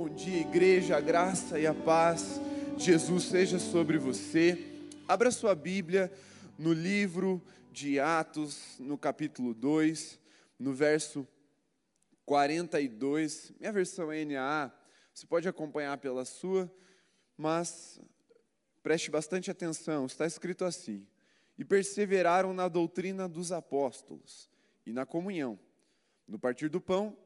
Bom dia, igreja, a graça e a paz de Jesus seja sobre você. Abra sua Bíblia no livro de Atos, no capítulo 2, no verso 42. Minha versão é NAA, você pode acompanhar pela sua, mas preste bastante atenção, está escrito assim: E perseveraram na doutrina dos apóstolos e na comunhão, no partir do pão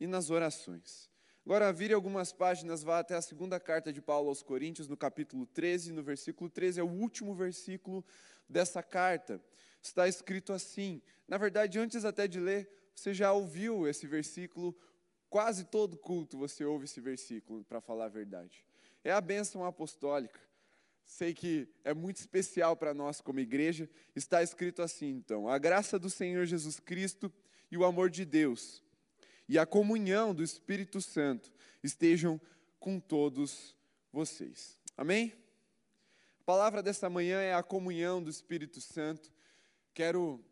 e nas orações. Agora, vire algumas páginas, vá até a segunda carta de Paulo aos Coríntios, no capítulo 13, no versículo 13, é o último versículo dessa carta. Está escrito assim. Na verdade, antes até de ler, você já ouviu esse versículo, quase todo culto você ouve esse versículo, para falar a verdade. É a bênção apostólica. Sei que é muito especial para nós como igreja. Está escrito assim, então: A graça do Senhor Jesus Cristo e o amor de Deus e a comunhão do Espírito Santo estejam com todos vocês. Amém? A palavra dessa manhã é a comunhão do Espírito Santo. Quero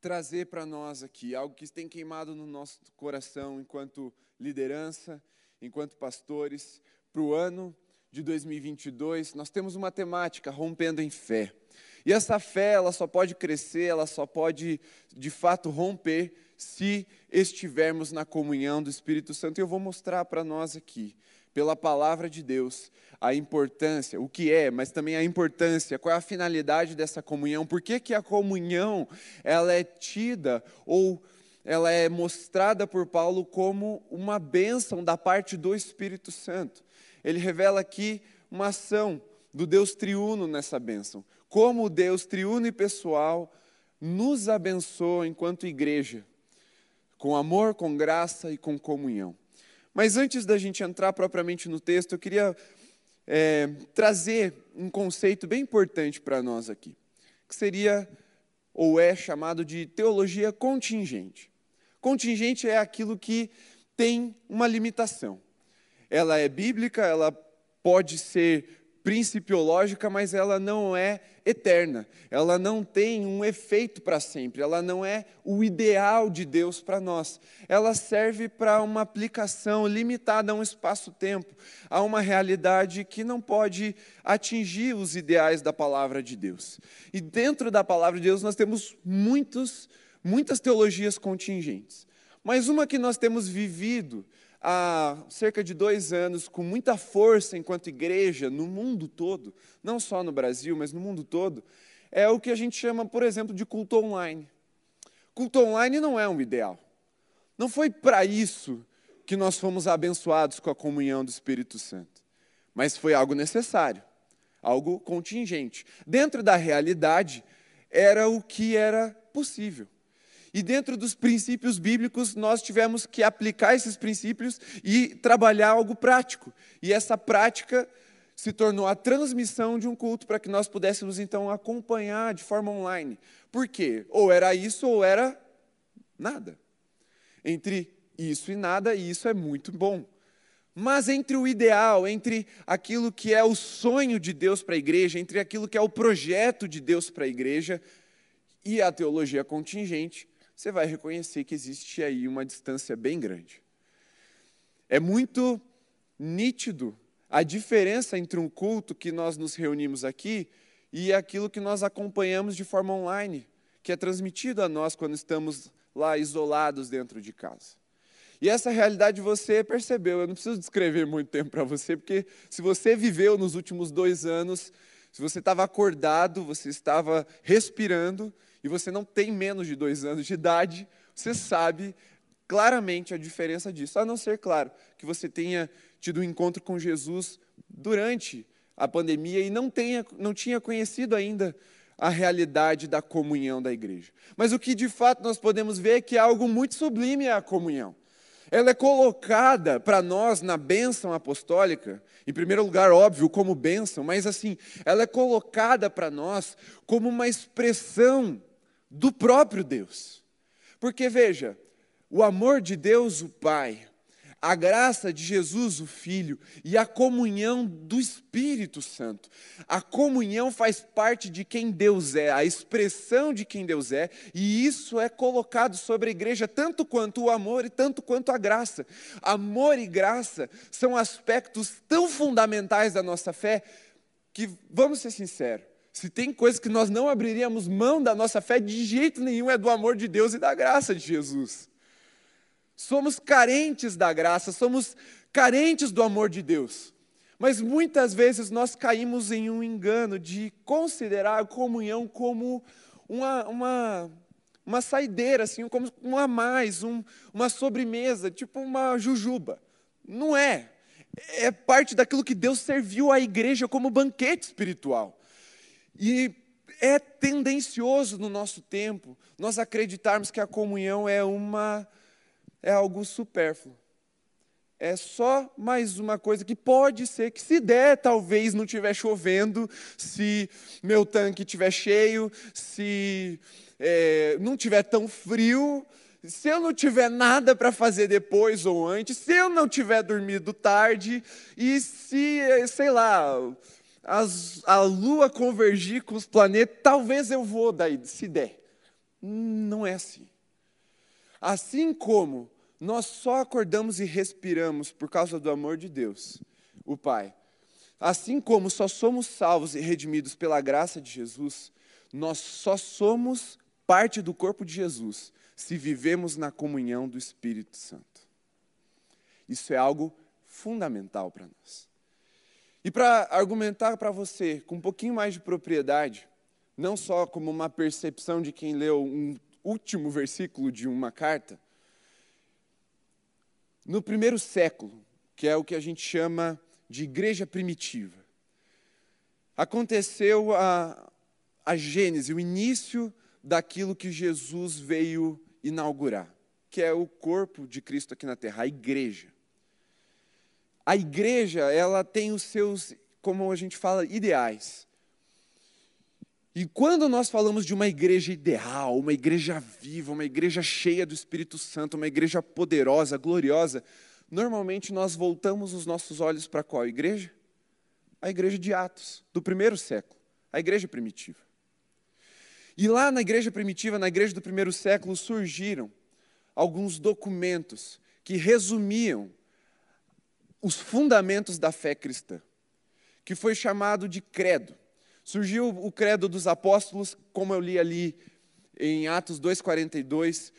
trazer para nós aqui algo que tem queimado no nosso coração enquanto liderança, enquanto pastores, para o ano de 2022. Nós temos uma temática, rompendo em fé. E essa fé, ela só pode crescer, ela só pode, de fato, romper se estivermos na comunhão do Espírito Santo. Eu vou mostrar para nós aqui, pela palavra de Deus, a importância, o que é, mas também a importância, qual é a finalidade dessa comunhão, por que, que a comunhão ela é tida ou ela é mostrada por Paulo como uma bênção da parte do Espírito Santo. Ele revela aqui uma ação do Deus triuno nessa bênção. Como o Deus triuno e pessoal nos abençoa enquanto igreja com amor, com graça e com comunhão. Mas antes da gente entrar propriamente no texto, eu queria é, trazer um conceito bem importante para nós aqui, que seria ou é chamado de teologia contingente. Contingente é aquilo que tem uma limitação. Ela é bíblica, ela pode ser principiológica, mas ela não é eterna. Ela não tem um efeito para sempre. Ela não é o ideal de Deus para nós. Ela serve para uma aplicação limitada a um espaço-tempo, a uma realidade que não pode atingir os ideais da palavra de Deus. E dentro da palavra de Deus nós temos muitos, muitas teologias contingentes. Mas uma que nós temos vivido há cerca de dois anos com muita força enquanto igreja no mundo todo, não só no Brasil, mas no mundo todo, é o que a gente chama, por exemplo, de culto online. Culto online não é um ideal. Não foi para isso que nós fomos abençoados com a comunhão do Espírito Santo, mas foi algo necessário, algo contingente. Dentro da realidade, era o que era possível. E dentro dos princípios bíblicos, nós tivemos que aplicar esses princípios e trabalhar algo prático. E essa prática se tornou a transmissão de um culto para que nós pudéssemos então acompanhar de forma online. Por quê? Ou era isso ou era nada. Entre isso e nada, isso é muito bom. Mas entre o ideal, entre aquilo que é o sonho de Deus para a igreja, entre aquilo que é o projeto de Deus para a igreja e a teologia contingente, você vai reconhecer que existe aí uma distância bem grande. É muito nítido a diferença entre um culto que nós nos reunimos aqui e aquilo que nós acompanhamos de forma online, que é transmitido a nós quando estamos lá isolados dentro de casa. E essa realidade você percebeu, eu não preciso descrever muito tempo para você, porque se você viveu nos últimos dois anos, se você estava acordado, você estava respirando, e você não tem menos de dois anos de idade, você sabe claramente a diferença disso. A não ser, claro, que você tenha tido um encontro com Jesus durante a pandemia e não, tenha, não tinha conhecido ainda a realidade da comunhão da igreja. Mas o que de fato nós podemos ver é que algo muito sublime é a comunhão. Ela é colocada para nós na bênção apostólica, em primeiro lugar, óbvio, como bênção, mas assim, ela é colocada para nós como uma expressão do próprio Deus. Porque veja, o amor de Deus, o Pai, a graça de Jesus, o Filho, e a comunhão do Espírito Santo. A comunhão faz parte de quem Deus é, a expressão de quem Deus é, e isso é colocado sobre a igreja tanto quanto o amor e tanto quanto a graça. Amor e graça são aspectos tão fundamentais da nossa fé que, vamos ser sinceros, se tem coisa que nós não abriríamos mão da nossa fé de jeito nenhum é do amor de Deus e da graça de Jesus. Somos carentes da graça, somos carentes do amor de Deus. Mas muitas vezes nós caímos em um engano de considerar a comunhão como uma, uma, uma saideira, assim, como um a mais, um, uma sobremesa, tipo uma jujuba. Não é. É parte daquilo que Deus serviu à igreja como banquete espiritual. E é tendencioso no nosso tempo nós acreditarmos que a comunhão é uma é algo supérfluo. É só mais uma coisa que pode ser que, se der, talvez não estiver chovendo, se meu tanque estiver cheio, se é, não estiver tão frio, se eu não tiver nada para fazer depois ou antes, se eu não tiver dormido tarde, e se, sei lá, as, a lua convergir com os planetas, talvez eu vou daí, se der. Não é assim. Assim como nós só acordamos e respiramos por causa do amor de Deus, o Pai. Assim como só somos salvos e redimidos pela graça de Jesus, nós só somos parte do corpo de Jesus se vivemos na comunhão do Espírito Santo. Isso é algo fundamental para nós. E para argumentar para você com um pouquinho mais de propriedade, não só como uma percepção de quem leu um último versículo de uma carta, no primeiro século, que é o que a gente chama de igreja primitiva, aconteceu a, a gênese, o início daquilo que Jesus veio inaugurar, que é o corpo de Cristo aqui na terra, a igreja. A igreja, ela tem os seus, como a gente fala, ideais. E quando nós falamos de uma igreja ideal, uma igreja viva, uma igreja cheia do Espírito Santo, uma igreja poderosa, gloriosa, normalmente nós voltamos os nossos olhos para qual igreja? A igreja de Atos, do primeiro século, a igreja primitiva. E lá na igreja primitiva, na igreja do primeiro século, surgiram alguns documentos que resumiam os fundamentos da fé cristã, que foi chamado de credo. Surgiu o credo dos apóstolos, como eu li ali em Atos 2,42.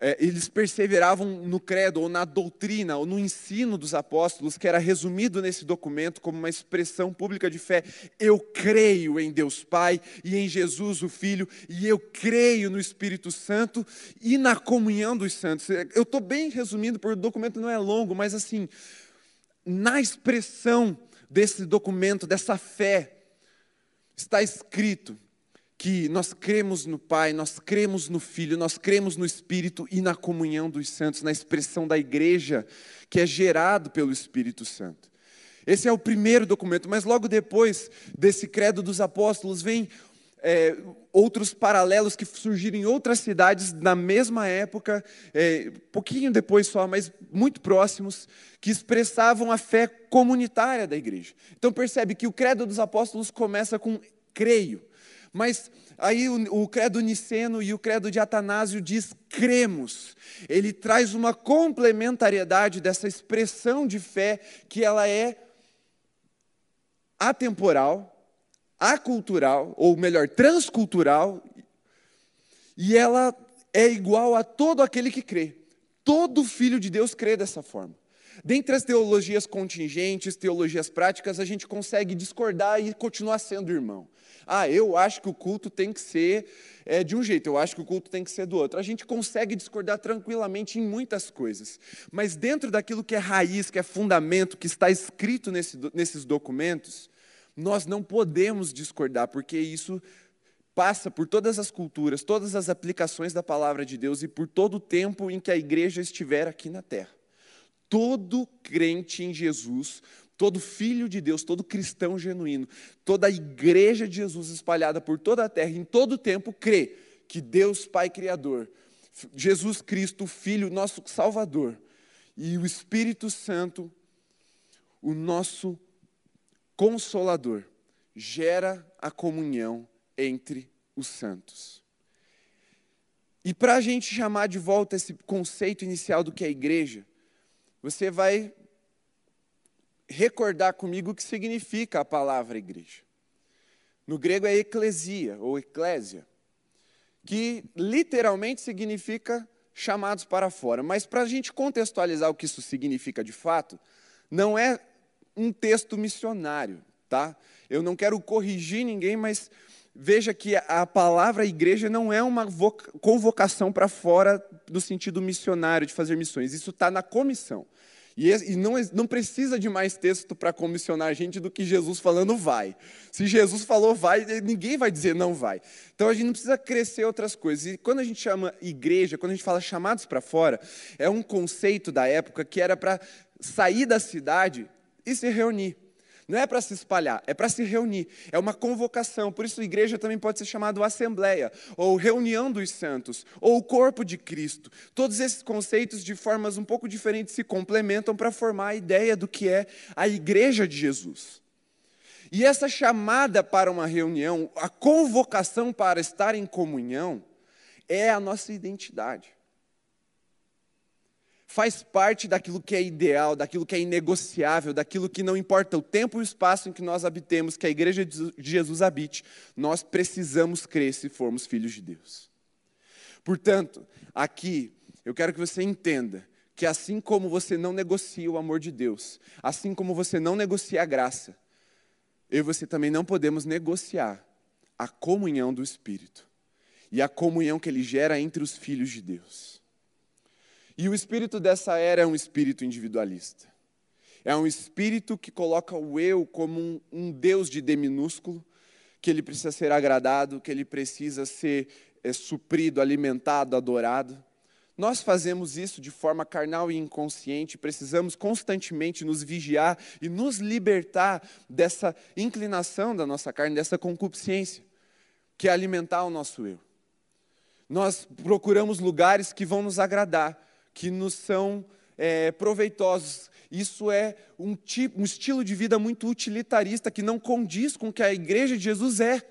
É, eles perseveravam no credo, ou na doutrina, ou no ensino dos apóstolos, que era resumido nesse documento como uma expressão pública de fé. Eu creio em Deus Pai e em Jesus o Filho, e eu creio no Espírito Santo e na comunhão dos santos. Eu estou bem resumindo, porque o documento não é longo, mas assim, na expressão desse documento, dessa fé, está escrito que nós cremos no Pai, nós cremos no Filho, nós cremos no Espírito e na comunhão dos santos, na expressão da igreja que é gerado pelo Espírito Santo. Esse é o primeiro documento, mas logo depois desse credo dos apóstolos vem é, outros paralelos que surgiram em outras cidades na mesma época, é, pouquinho depois só, mas muito próximos, que expressavam a fé comunitária da igreja. Então percebe que o credo dos apóstolos começa com creio, mas aí o, o credo niceno e o credo de Atanásio diz cremos. Ele traz uma complementariedade dessa expressão de fé que ela é atemporal, acultural, ou melhor, transcultural, e ela é igual a todo aquele que crê. Todo filho de Deus crê dessa forma. Dentre as teologias contingentes, teologias práticas, a gente consegue discordar e continuar sendo irmão. Ah, eu acho que o culto tem que ser é, de um jeito, eu acho que o culto tem que ser do outro. A gente consegue discordar tranquilamente em muitas coisas. Mas dentro daquilo que é raiz, que é fundamento, que está escrito nesse, nesses documentos, nós não podemos discordar, porque isso passa por todas as culturas, todas as aplicações da palavra de Deus e por todo o tempo em que a igreja estiver aqui na terra. Todo crente em Jesus, todo filho de Deus, todo cristão genuíno, toda a igreja de Jesus espalhada por toda a terra, em todo o tempo, crê que Deus, Pai Criador, Jesus Cristo, Filho, nosso Salvador, E o Espírito Santo, o nosso consolador, gera a comunhão entre os santos. E para a gente chamar de volta esse conceito inicial do que é igreja, você vai recordar comigo o que significa a palavra igreja. No grego é eclesia ou eclésia, que literalmente significa chamados para fora. Mas para a gente contextualizar o que isso significa de fato, não é um texto missionário, tá? Eu não quero corrigir ninguém, mas veja que a palavra igreja não é uma convocação para fora do sentido missionário, de fazer missões. Isso está na comissão. E, não, não precisa de mais texto para comissionar a gente do que Jesus falando vai. Se Jesus falou vai, ninguém vai dizer não vai. Então a gente não precisa crescer outras coisas. E quando a gente chama igreja, quando a gente fala chamados para fora, é um conceito da época que era para sair da cidade e se reunir. Não é para se espalhar, é para se reunir. É uma convocação. Por isso, igreja também pode ser chamado assembleia, ou reunião dos santos, ou corpo de Cristo. Todos esses conceitos, de formas um pouco diferentes, se complementam para formar a ideia do que é a igreja de Jesus. E essa chamada para uma reunião, a convocação para estar em comunhão, é a nossa identidade faz parte daquilo que é ideal, daquilo que é inegociável, daquilo que não importa o tempo e o espaço em que nós habitemos, que a igreja de Jesus habite, nós precisamos crer se formos filhos de Deus. Portanto, aqui eu quero que você entenda que assim como você não negocia o amor de Deus, assim como você não negocia a graça, eu e você também não podemos negociar a comunhão do Espírito e a comunhão que ele gera entre os filhos de Deus. E o espírito dessa era é um espírito individualista. É um espírito que coloca o eu como um, um Deus de D minúsculo, que ele precisa ser agradado, que ele precisa ser é, suprido, alimentado, adorado. Nós fazemos isso de forma carnal e inconsciente, precisamos constantemente nos vigiar e nos libertar dessa inclinação da nossa carne, dessa concupiscência, que é alimentar o nosso eu. Nós procuramos lugares que vão nos agradar, que nos são é, proveitosos. Isso é um, tipo, um estilo de vida muito utilitarista que não condiz com o que a igreja de Jesus é.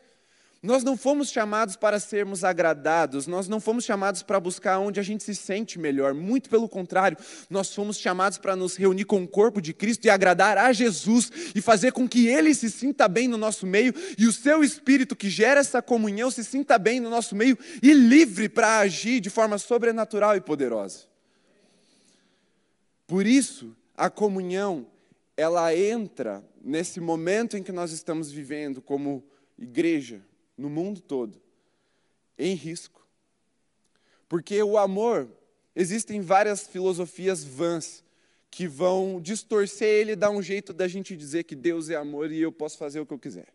Nós não fomos chamados para sermos agradados, nós não fomos chamados para buscar onde a gente se sente melhor, muito pelo contrário, nós fomos chamados para nos reunir com o corpo de Cristo e agradar a Jesus e fazer com que ele se sinta bem no nosso meio e o seu espírito que gera essa comunhão se sinta bem no nosso meio e livre para agir de forma sobrenatural e poderosa. Por isso, a comunhão, ela entra nesse momento em que nós estamos vivendo como igreja, no mundo todo, em risco. Porque o amor, existem várias filosofias vãs que vão distorcer ele e dar um jeito da gente dizer que Deus é amor e eu posso fazer o que eu quiser.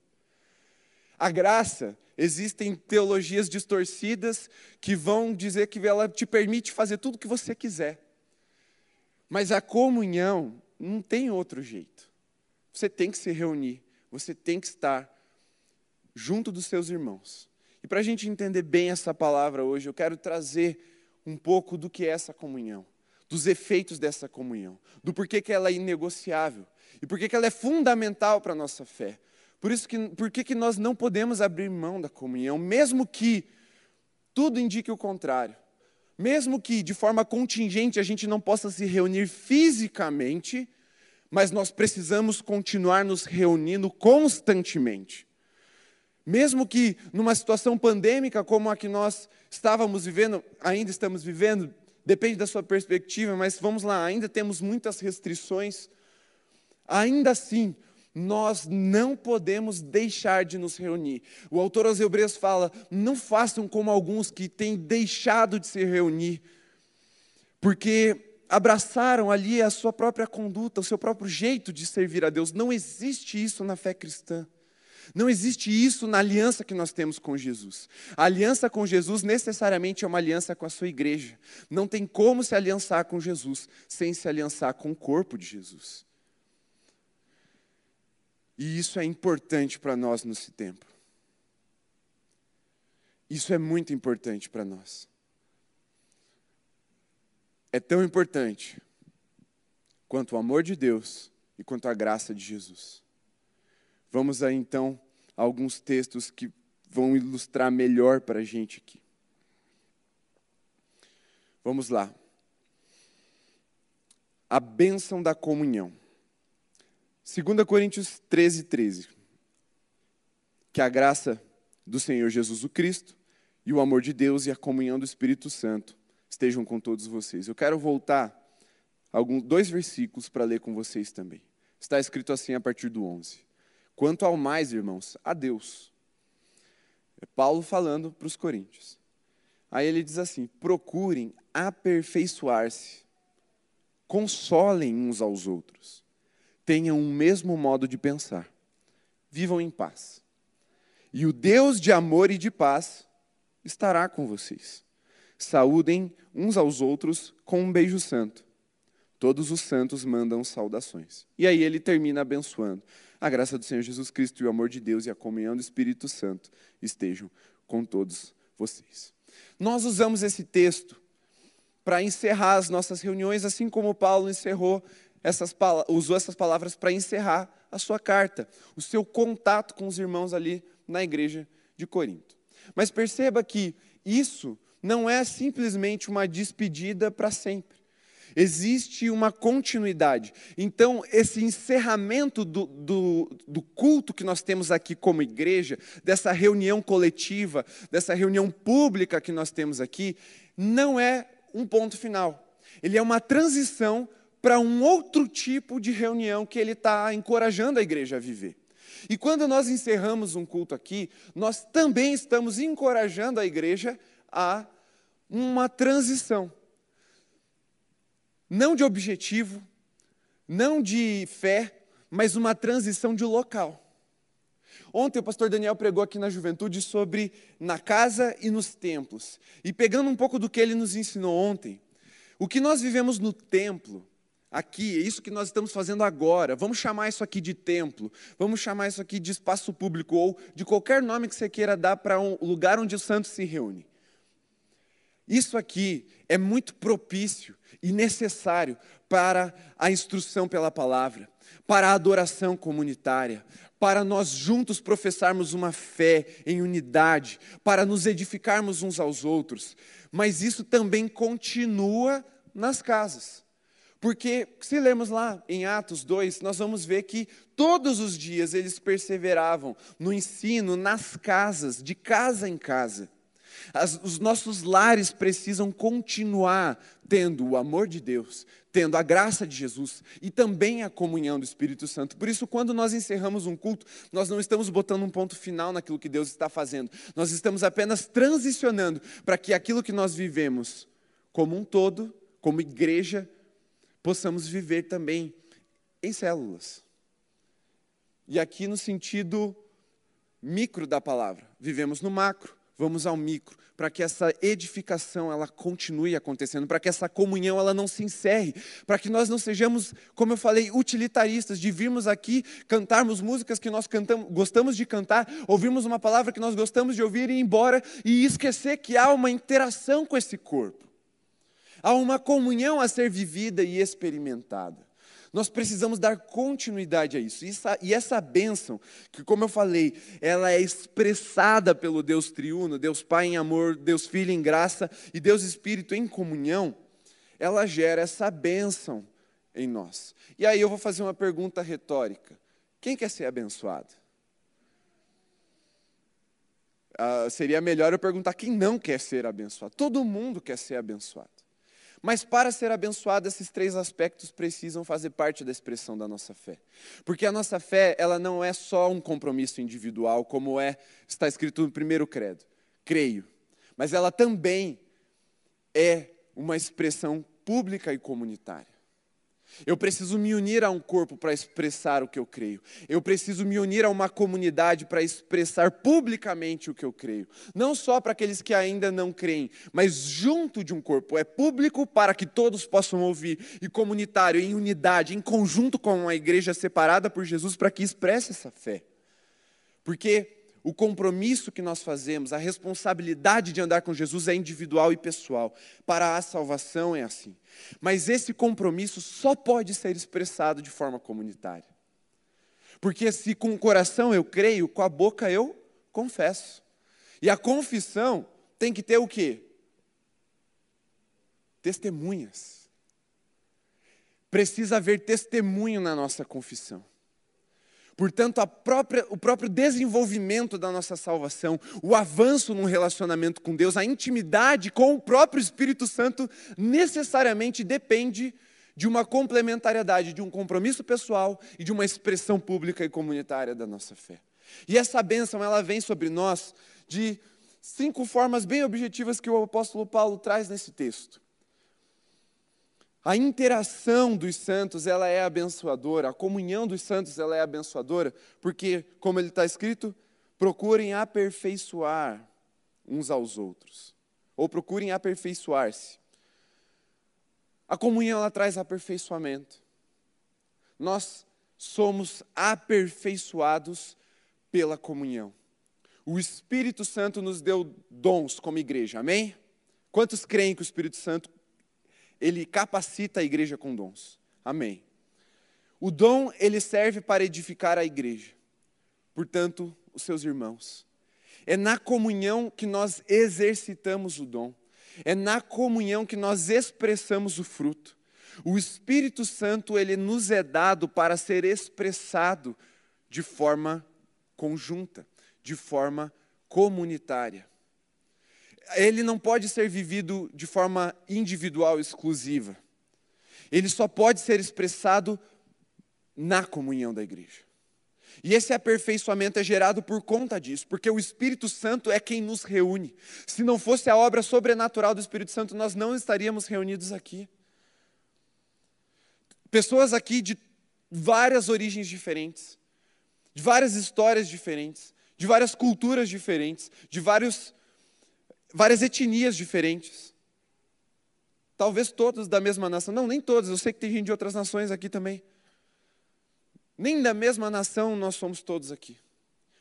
A graça, existem teologias distorcidas que vão dizer que ela te permite fazer tudo o que você quiser. Mas a comunhão não tem outro jeito. Você tem que se reunir, você tem que estar junto dos seus irmãos. E para a gente entender bem essa palavra hoje, eu quero trazer um pouco do que é essa comunhão, dos efeitos dessa comunhão, do porquê que ela é inegociável e porquê que ela é fundamental para a nossa fé. Por isso que, porquê que nós não podemos abrir mão da comunhão, mesmo que tudo indique o contrário. Mesmo que de forma contingente a gente não possa se reunir fisicamente, mas nós precisamos continuar nos reunindo constantemente. Mesmo que numa situação pandêmica como a que nós estávamos vivendo, ainda estamos vivendo, depende da sua perspectiva, mas vamos lá, ainda temos muitas restrições. Ainda assim, nós não podemos deixar de nos reunir. O autor aos Hebreus fala: não façam como alguns que têm deixado de se reunir, porque abraçaram ali a sua própria conduta, o seu próprio jeito de servir a Deus. Não existe isso na fé cristã. Não existe isso na aliança que nós temos com Jesus. A aliança com Jesus necessariamente é uma aliança com a sua igreja. Não tem como se aliançar com Jesus sem se aliançar com o corpo de Jesus. E isso é importante para nós nesse tempo. Isso é muito importante para nós. É tão importante quanto ao amor de Deus e quanto à graça de Jesus. Vamos aí então a alguns textos que vão ilustrar melhor para a gente aqui. Vamos lá. A bênção da comunhão. 2 Coríntios 13, 13. Que a graça do Senhor Jesus o Cristo e o amor de Deus e a comunhão do Espírito Santo estejam com todos vocês. Eu quero voltar alguns dois versículos para ler com vocês também. Está escrito assim a partir do 11. Quanto ao mais, irmãos, a Deus. É Paulo falando para os coríntios. Aí ele diz assim: procurem aperfeiçoar-se, consolem uns aos outros, tenham o mesmo modo de pensar, vivam em paz. E o Deus de amor e de paz estará com vocês. Saúdem uns aos outros com um beijo santo. Todos os santos mandam saudações. E aí ele termina abençoando. A graça do Senhor Jesus Cristo e o amor de Deus e a comunhão do Espírito Santo estejam com todos vocês. Nós usamos esse texto para encerrar as nossas reuniões, assim como Paulo encerrou essas, usou essas palavras para encerrar a sua carta, o seu contato com os irmãos ali na igreja de Corinto. Mas perceba que isso não é simplesmente uma despedida para sempre. Existe uma continuidade. Então, esse encerramento do, do, do, culto que nós temos aqui como igreja, dessa reunião coletiva, dessa reunião pública que nós temos aqui, não é um ponto final. Ele é uma transição para um outro tipo de reunião que ele está encorajando a igreja a viver. E quando nós encerramos um culto aqui, nós também estamos encorajando a igreja a uma transição. Não de objetivo, não de fé, mas uma transição de local. Ontem o pastor Daniel pregou aqui na juventude sobre na casa e nos templos. E pegando um pouco do que ele nos ensinou ontem, o que nós vivemos no templo aqui, é isso que nós estamos fazendo agora. Vamos chamar isso aqui de templo, vamos chamar isso aqui de espaço público ou de qualquer nome que você queira dar para um lugar onde o santo se reúne. Isso aqui é muito propício e necessário para a instrução pela palavra, para a adoração comunitária, para nós juntos professarmos uma fé em unidade, para nos edificarmos uns aos outros. Mas isso também continua nas casas. Porque, se lermos lá em Atos 2, nós vamos ver que todos os dias eles perseveravam no ensino, nas casas, de casa em casa. As, os nossos lares precisam continuar tendo o amor de Deus, tendo a graça de Jesus e também a comunhão do Espírito Santo. Por isso, quando nós encerramos um culto, nós não estamos botando um ponto final naquilo que Deus está fazendo, nós estamos apenas transicionando para que aquilo que nós vivemos como um todo, como igreja, possamos viver também em células. E aqui no sentido micro da palavra, vivemos no macro, vamos ao micro, para que essa edificação ela continue acontecendo, para que essa comunhão ela não se encerre, para que nós não sejamos, como eu falei, utilitaristas, de virmos aqui, cantarmos músicas que nós cantamos, gostamos de cantar, ouvirmos uma palavra que nós gostamos de ouvir e ir embora e esquecer que há uma interação com esse corpo. Há uma comunhão a ser vivida e experimentada. Nós precisamos dar continuidade a isso. E essa bênção, que como eu falei, ela é expressada pelo Deus triuno, Deus Pai em amor, Deus Filho em graça e Deus Espírito em comunhão, ela gera essa bênção em nós. E aí eu vou fazer uma pergunta retórica. Quem quer ser abençoado? Ah, seria melhor eu perguntar quem não quer ser abençoado. Todo mundo quer ser abençoado. Mas para ser abençoado, esses três aspectos precisam fazer parte da expressão da nossa fé. Porque a nossa fé, ela não é só um compromisso individual, como é está escrito no primeiro credo. Creio. Mas ela também é uma expressão pública e comunitária. Eu preciso me unir a um corpo para expressar o que eu creio. Eu preciso me unir a uma comunidade para expressar publicamente o que eu creio. Não só para aqueles que ainda não creem, mas junto de um corpo. É público para que todos possam ouvir, e comunitário, em unidade, em conjunto com uma igreja separada por Jesus para que expresse essa fé. Porque o compromisso que nós fazemos, a responsabilidade de andar com Jesus é individual e pessoal. Para a salvação é assim. Mas esse compromisso só pode ser expressado de forma comunitária. Porque se com o coração eu creio, com a boca eu confesso. E a confissão tem que ter o quê? Testemunhas. Precisa haver testemunho na nossa confissão. Portanto, própria, o próprio desenvolvimento da nossa salvação, o avanço num relacionamento com Deus, a intimidade com o próprio Espírito Santo, necessariamente depende de uma complementariedade, de um compromisso pessoal e de uma expressão pública e comunitária da nossa fé. E essa bênção, ela vem sobre nós de cinco formas bem objetivas que o apóstolo Paulo traz nesse texto. A interação dos santos, ela é abençoadora, a comunhão dos santos, ela é abençoadora, porque, como ele está escrito, procurem aperfeiçoar uns aos outros, ou procurem aperfeiçoar-se. A comunhão, ela traz aperfeiçoamento. Nós somos aperfeiçoados pela comunhão. O Espírito Santo nos deu dons como igreja, amém? Quantos creem que o Espírito Santo ele capacita a igreja com dons. Amém. O dom, ele serve para edificar a igreja. Portanto, os seus irmãos. É na comunhão que nós exercitamos o dom. É na comunhão que nós expressamos o fruto. O Espírito Santo, ele nos é dado para ser expressado de forma conjunta, de forma comunitária ele não pode ser vivido de forma individual exclusiva. Ele só pode ser expressado na comunhão da igreja. E esse aperfeiçoamento é gerado por conta disso, porque o Espírito Santo é quem nos reúne. Se não fosse a obra sobrenatural do Espírito Santo, nós não estaríamos reunidos aqui. Pessoas aqui de várias origens diferentes, de várias histórias diferentes, de várias culturas diferentes, de vários várias etnias diferentes. Talvez todos da mesma nação. Não, nem todos. Eu sei que tem gente de outras nações aqui também. Nem da mesma nação nós somos todos aqui.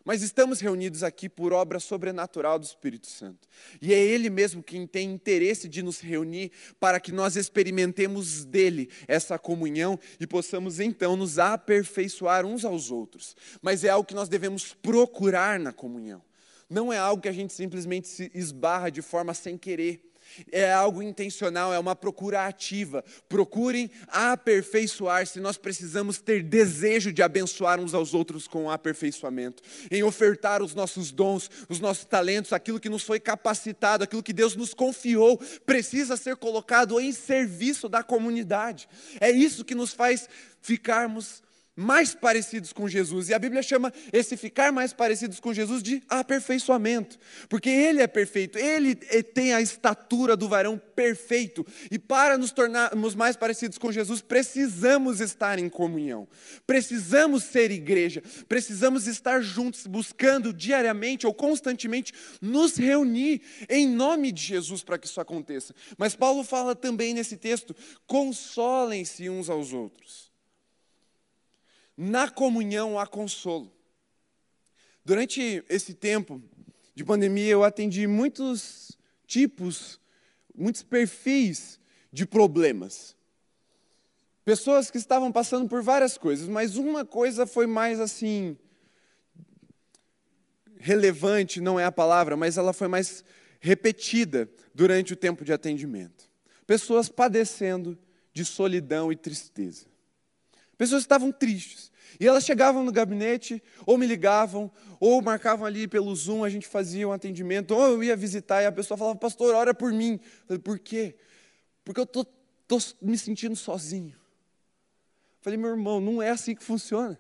Mas estamos reunidos aqui por obra sobrenatural do Espírito Santo. E é Ele mesmo quem tem interesse de nos reunir para que nós experimentemos dele essa comunhão e possamos então nos aperfeiçoar uns aos outros. Mas é algo que nós devemos procurar na comunhão. Não é algo que a gente simplesmente se esbarra de forma sem querer. É algo intencional, é uma procura ativa. Procurem aperfeiçoar-se. Nós precisamos ter desejo de abençoar uns aos outros com o aperfeiçoamento, em ofertar os nossos dons, os nossos talentos, aquilo que nos foi capacitado, aquilo que Deus nos confiou, precisa ser colocado em serviço da comunidade. É isso que nos faz ficarmos mais parecidos com Jesus. E a Bíblia chama esse ficar mais parecidos com Jesus de aperfeiçoamento, porque ele é perfeito, ele tem a estatura do varão perfeito. E para nos tornarmos mais parecidos com Jesus, precisamos estar em comunhão. Precisamos ser igreja, precisamos estar juntos buscando diariamente ou constantemente nos reunir em nome de Jesus para que isso aconteça. Mas Paulo fala também nesse texto: consolem-se uns aos outros. Na comunhão há consolo. Durante esse tempo de pandemia, eu atendi muitos tipos, muitos perfis de problemas. Pessoas que estavam passando por várias coisas, mas uma coisa foi mais assim relevante, não é a palavra, mas ela foi mais repetida durante o tempo de atendimento. Pessoas padecendo de solidão e tristeza. Pessoas estavam tristes. E elas chegavam no gabinete, ou me ligavam, ou marcavam ali pelo Zoom, a gente fazia um atendimento, ou eu ia visitar e a pessoa falava, pastor, ora por mim. Eu falei, por quê? Porque eu estou me sentindo sozinho. Eu falei, meu irmão, não é assim que funciona.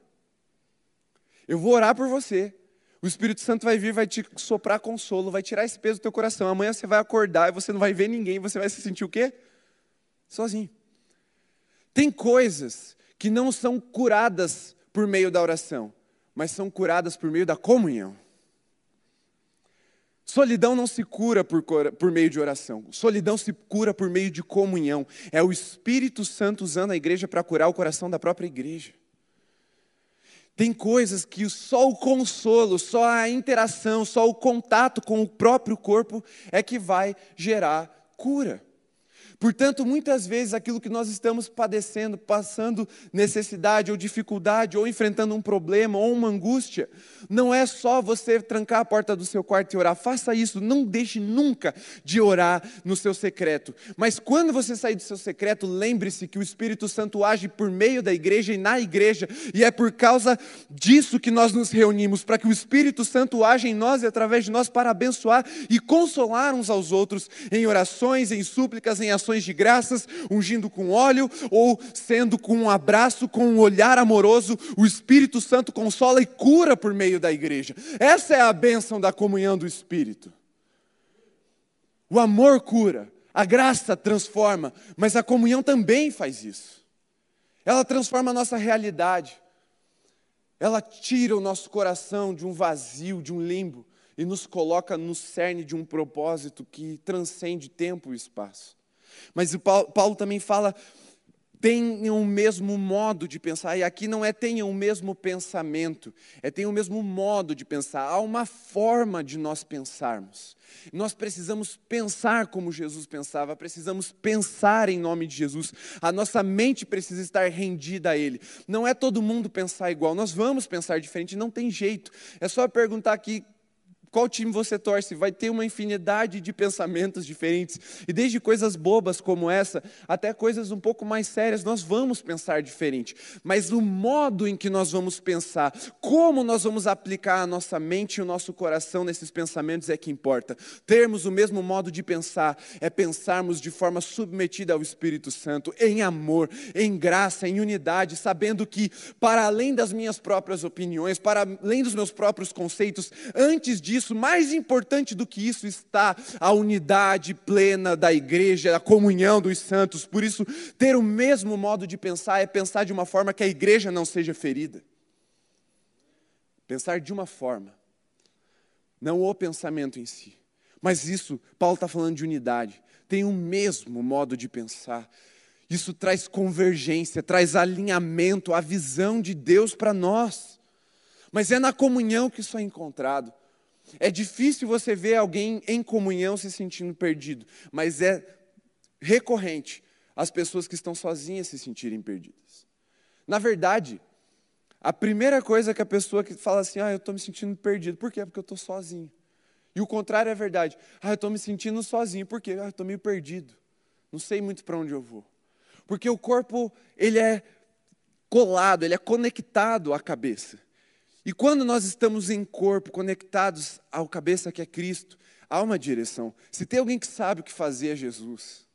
Eu vou orar por você. O Espírito Santo vai vir, vai te soprar consolo, vai tirar esse peso do teu coração. Amanhã você vai acordar e você não vai ver ninguém, você vai se sentir o quê? Sozinho. Tem coisas que não são curadas por meio da oração, mas são curadas por meio da comunhão. Solidão não se cura por, por meio de oração, solidão se cura por meio de comunhão. É o Espírito Santo usando a igreja para curar o coração da própria igreja. Tem coisas que só o consolo, só a interação, só o contato com o próprio corpo é que vai gerar cura. Portanto, muitas vezes aquilo que nós estamos padecendo, passando necessidade ou dificuldade, ou enfrentando um problema ou uma angústia, não é só você trancar a porta do seu quarto e orar. Faça isso, não deixe nunca de orar no seu secreto. Mas quando você sair do seu secreto, lembre-se que o Espírito Santo age por meio da igreja e na igreja, e é por causa disso que nós nos reunimos, para que o Espírito Santo age em nós e através de nós para abençoar e consolar uns aos outros em orações, em súplicas, em ações ações de graças, ungindo com óleo, ou sendo com um abraço, com um olhar amoroso, o Espírito Santo consola e cura por meio da igreja. Essa é a bênção da comunhão do Espírito. O amor cura, a graça transforma, mas a comunhão também faz isso. Ela transforma a nossa realidade. Ela tira o nosso coração de um vazio, de um limbo, e nos coloca no cerne de um propósito que transcende tempo e espaço. Mas o Paulo, Paulo também fala, tenham o mesmo modo de pensar. E aqui não é tenham o mesmo pensamento, é tenham o mesmo modo de pensar. Há uma forma de nós pensarmos. Nós precisamos pensar como Jesus pensava, precisamos pensar em nome de Jesus. A nossa mente precisa estar rendida a Ele. Não é todo mundo pensar igual, nós vamos pensar diferente, não tem jeito. É só perguntar aqui qual time você torce, vai ter uma infinidade de pensamentos diferentes. E desde coisas bobas como essa, até coisas um pouco mais sérias, nós vamos pensar diferente. Mas o modo em que nós vamos pensar, como nós vamos aplicar a nossa mente e o nosso coração nesses pensamentos é que importa. Termos o mesmo modo de pensar é pensarmos de forma submetida ao Espírito Santo, em amor, em graça, em unidade, sabendo que, para além das minhas próprias opiniões, para além dos meus próprios conceitos, antes disso, isso, mais importante do que isso está a unidade plena da igreja, a comunhão dos santos. Por isso, ter o mesmo modo de pensar é pensar de uma forma que a igreja não seja ferida. Pensar de uma forma, não o pensamento em si. Mas isso, Paulo está falando de unidade. Tem o mesmo modo de pensar. Isso traz convergência, traz alinhamento, a visão de Deus para nós. Mas é na comunhão que isso é encontrado. É difícil você ver alguém em comunhão se sentindo perdido, mas é recorrente as pessoas que estão sozinhas se sentirem perdidas. Na verdade, a primeira coisa que a pessoa que fala assim, ah, eu estou me sentindo perdido, por quê? Porque eu estou sozinho. E o contrário é verdade, ah, eu estou me sentindo sozinho, por quê? Ah, eu estou meio perdido, não sei muito para onde eu vou. Porque o corpo, ele é colado, ele é conectado à cabeça. E quando nós estamos em corpo, conectados ao cabeça que é Cristo, há uma direção. Se tem alguém que sabe o que fazer é Jesus.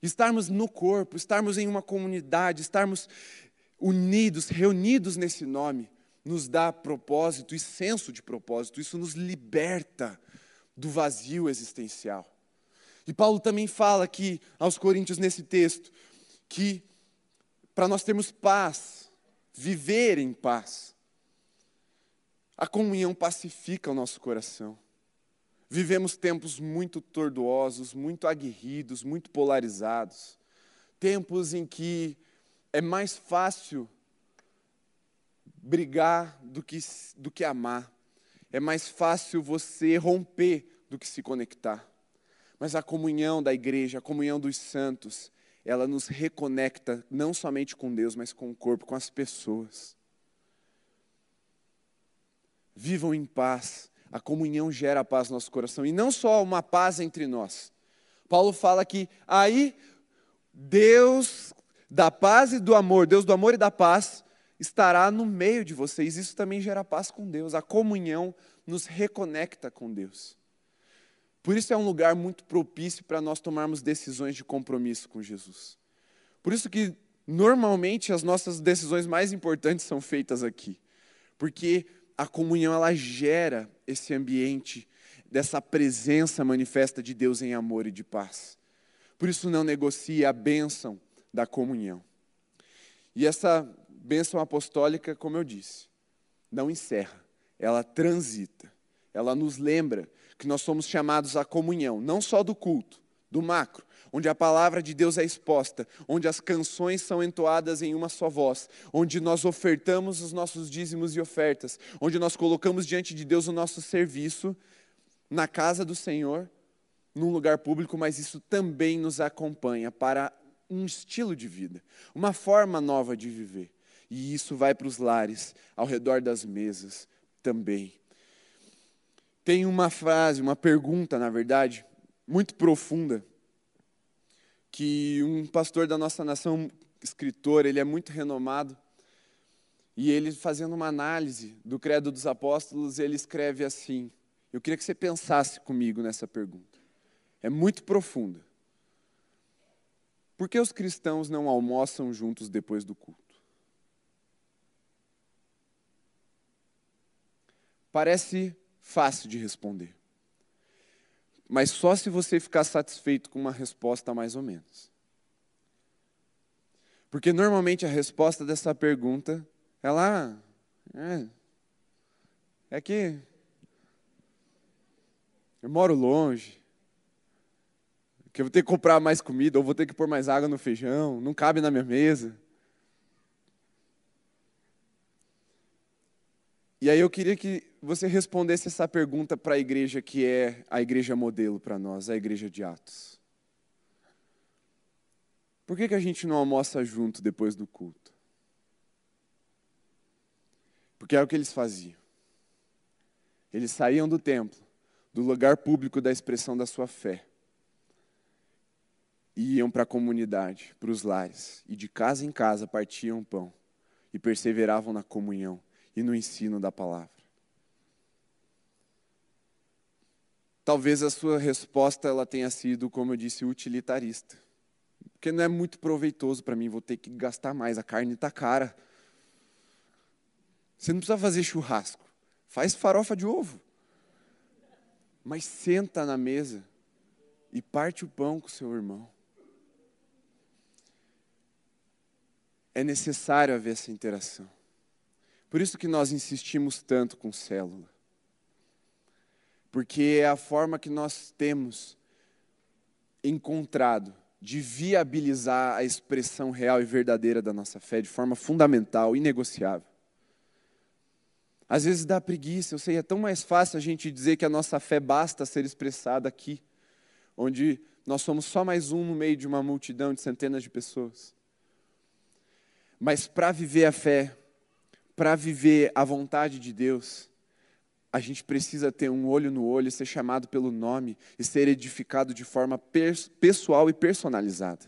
Estarmos no corpo, estarmos em uma comunidade, estarmos unidos, reunidos nesse nome, nos dá propósito e senso de propósito. Isso nos liberta do vazio existencial. E Paulo também fala aqui aos Coríntios nesse texto que para nós termos paz, viver em paz, a comunhão pacifica o nosso coração. Vivemos tempos muito tortuosos, muito aguerridos, muito polarizados. Tempos em que é mais fácil brigar do que, do que amar. É mais fácil você romper do que se conectar. Mas a comunhão da igreja, a comunhão dos santos, ela nos reconecta não somente com Deus, mas com o corpo, com as pessoas vivam em paz. A comunhão gera paz no nosso coração. E não só uma paz entre nós. Paulo fala que aí Deus da paz e do amor, Deus do amor e da paz, estará no meio de vocês. Isso também gera paz com Deus. A comunhão nos reconecta com Deus. Por isso é um lugar muito propício para nós tomarmos decisões de compromisso com Jesus. Por isso que normalmente as nossas decisões mais importantes são feitas aqui. Porque a comunhão ela gera esse ambiente dessa presença manifesta de Deus em amor e de paz. Por isso não negocie a bênção da comunhão. E essa bênção apostólica, como eu disse, não encerra, ela transita. Ela nos lembra que nós somos chamados à comunhão, não só do culto, do macro, onde a palavra de Deus é exposta, onde as canções são entoadas em uma só voz, onde nós ofertamos os nossos dízimos e ofertas, onde nós colocamos diante de Deus o nosso serviço na casa do Senhor, num lugar público, mas isso também nos acompanha para um estilo de vida, uma forma nova de viver. E isso vai para os lares, ao redor das mesas também. Tem uma frase, uma pergunta, na verdade, muito profunda, que um pastor da nossa nação, escritor, ele é muito renomado, e ele fazendo uma análise do credo dos apóstolos, ele escreve assim: Eu queria que você pensasse comigo nessa pergunta. É muito profunda. Por que os cristãos não almoçam juntos depois do culto? Parece fácil de responder. Mas só se você ficar satisfeito com uma resposta mais ou menos. Porque normalmente a resposta dessa pergunta, ela é, é que eu moro longe, que eu vou ter que comprar mais comida, ou vou ter que pôr mais água no feijão, não cabe na minha mesa. E aí eu queria que você respondesse essa pergunta para a igreja que é a igreja modelo para nós, a igreja de Atos. Por que, que a gente não almoça junto depois do culto? Porque é o que eles faziam. Eles saíam do templo, do lugar público da expressão da sua fé, e iam para a comunidade, para os lares, e de casa em casa partiam pão e perseveravam na comunhão e no ensino da palavra. Talvez a sua resposta ela tenha sido, como eu disse, utilitarista. Porque não é muito proveitoso para mim, vou ter que gastar mais, a carne está cara. Você não precisa fazer churrasco, faz farofa de ovo. Mas senta na mesa e parte o pão com seu irmão. É necessário haver essa interação. Por isso que nós insistimos tanto com célula. Porque é a forma que nós temos encontrado de viabilizar a expressão real e verdadeira da nossa fé de forma fundamental, inegociável. Às vezes dá preguiça, eu sei, é tão mais fácil a gente dizer que a nossa fé basta ser expressada aqui, onde nós somos só mais um no meio de uma multidão de centenas de pessoas. Mas para viver a fé, para viver a vontade de Deus, a gente precisa ter um olho no olho, ser chamado pelo nome e ser edificado de forma pessoal e personalizada.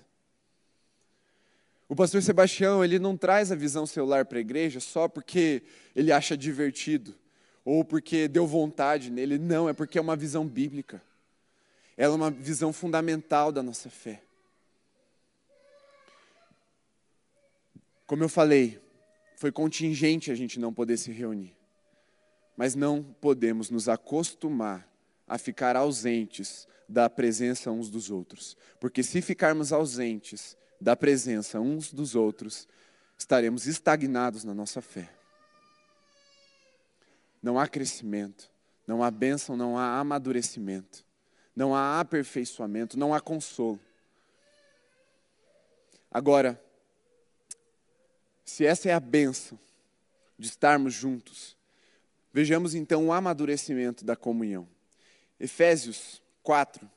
O pastor Sebastião, ele não traz a visão celular para a igreja só porque ele acha divertido ou porque deu vontade nele. Não, é porque é uma visão bíblica. Ela é uma visão fundamental da nossa fé. Como eu falei, foi contingente a gente não poder se reunir. Mas não podemos nos acostumar a ficar ausentes da presença uns dos outros. Porque se ficarmos ausentes da presença uns dos outros, estaremos estagnados na nossa fé. Não há crescimento, não há bênção, não há amadurecimento, não há aperfeiçoamento, não há consolo. Agora, se essa é a benção de estarmos juntos, vejamos então o amadurecimento da comunhão. Efésios 4,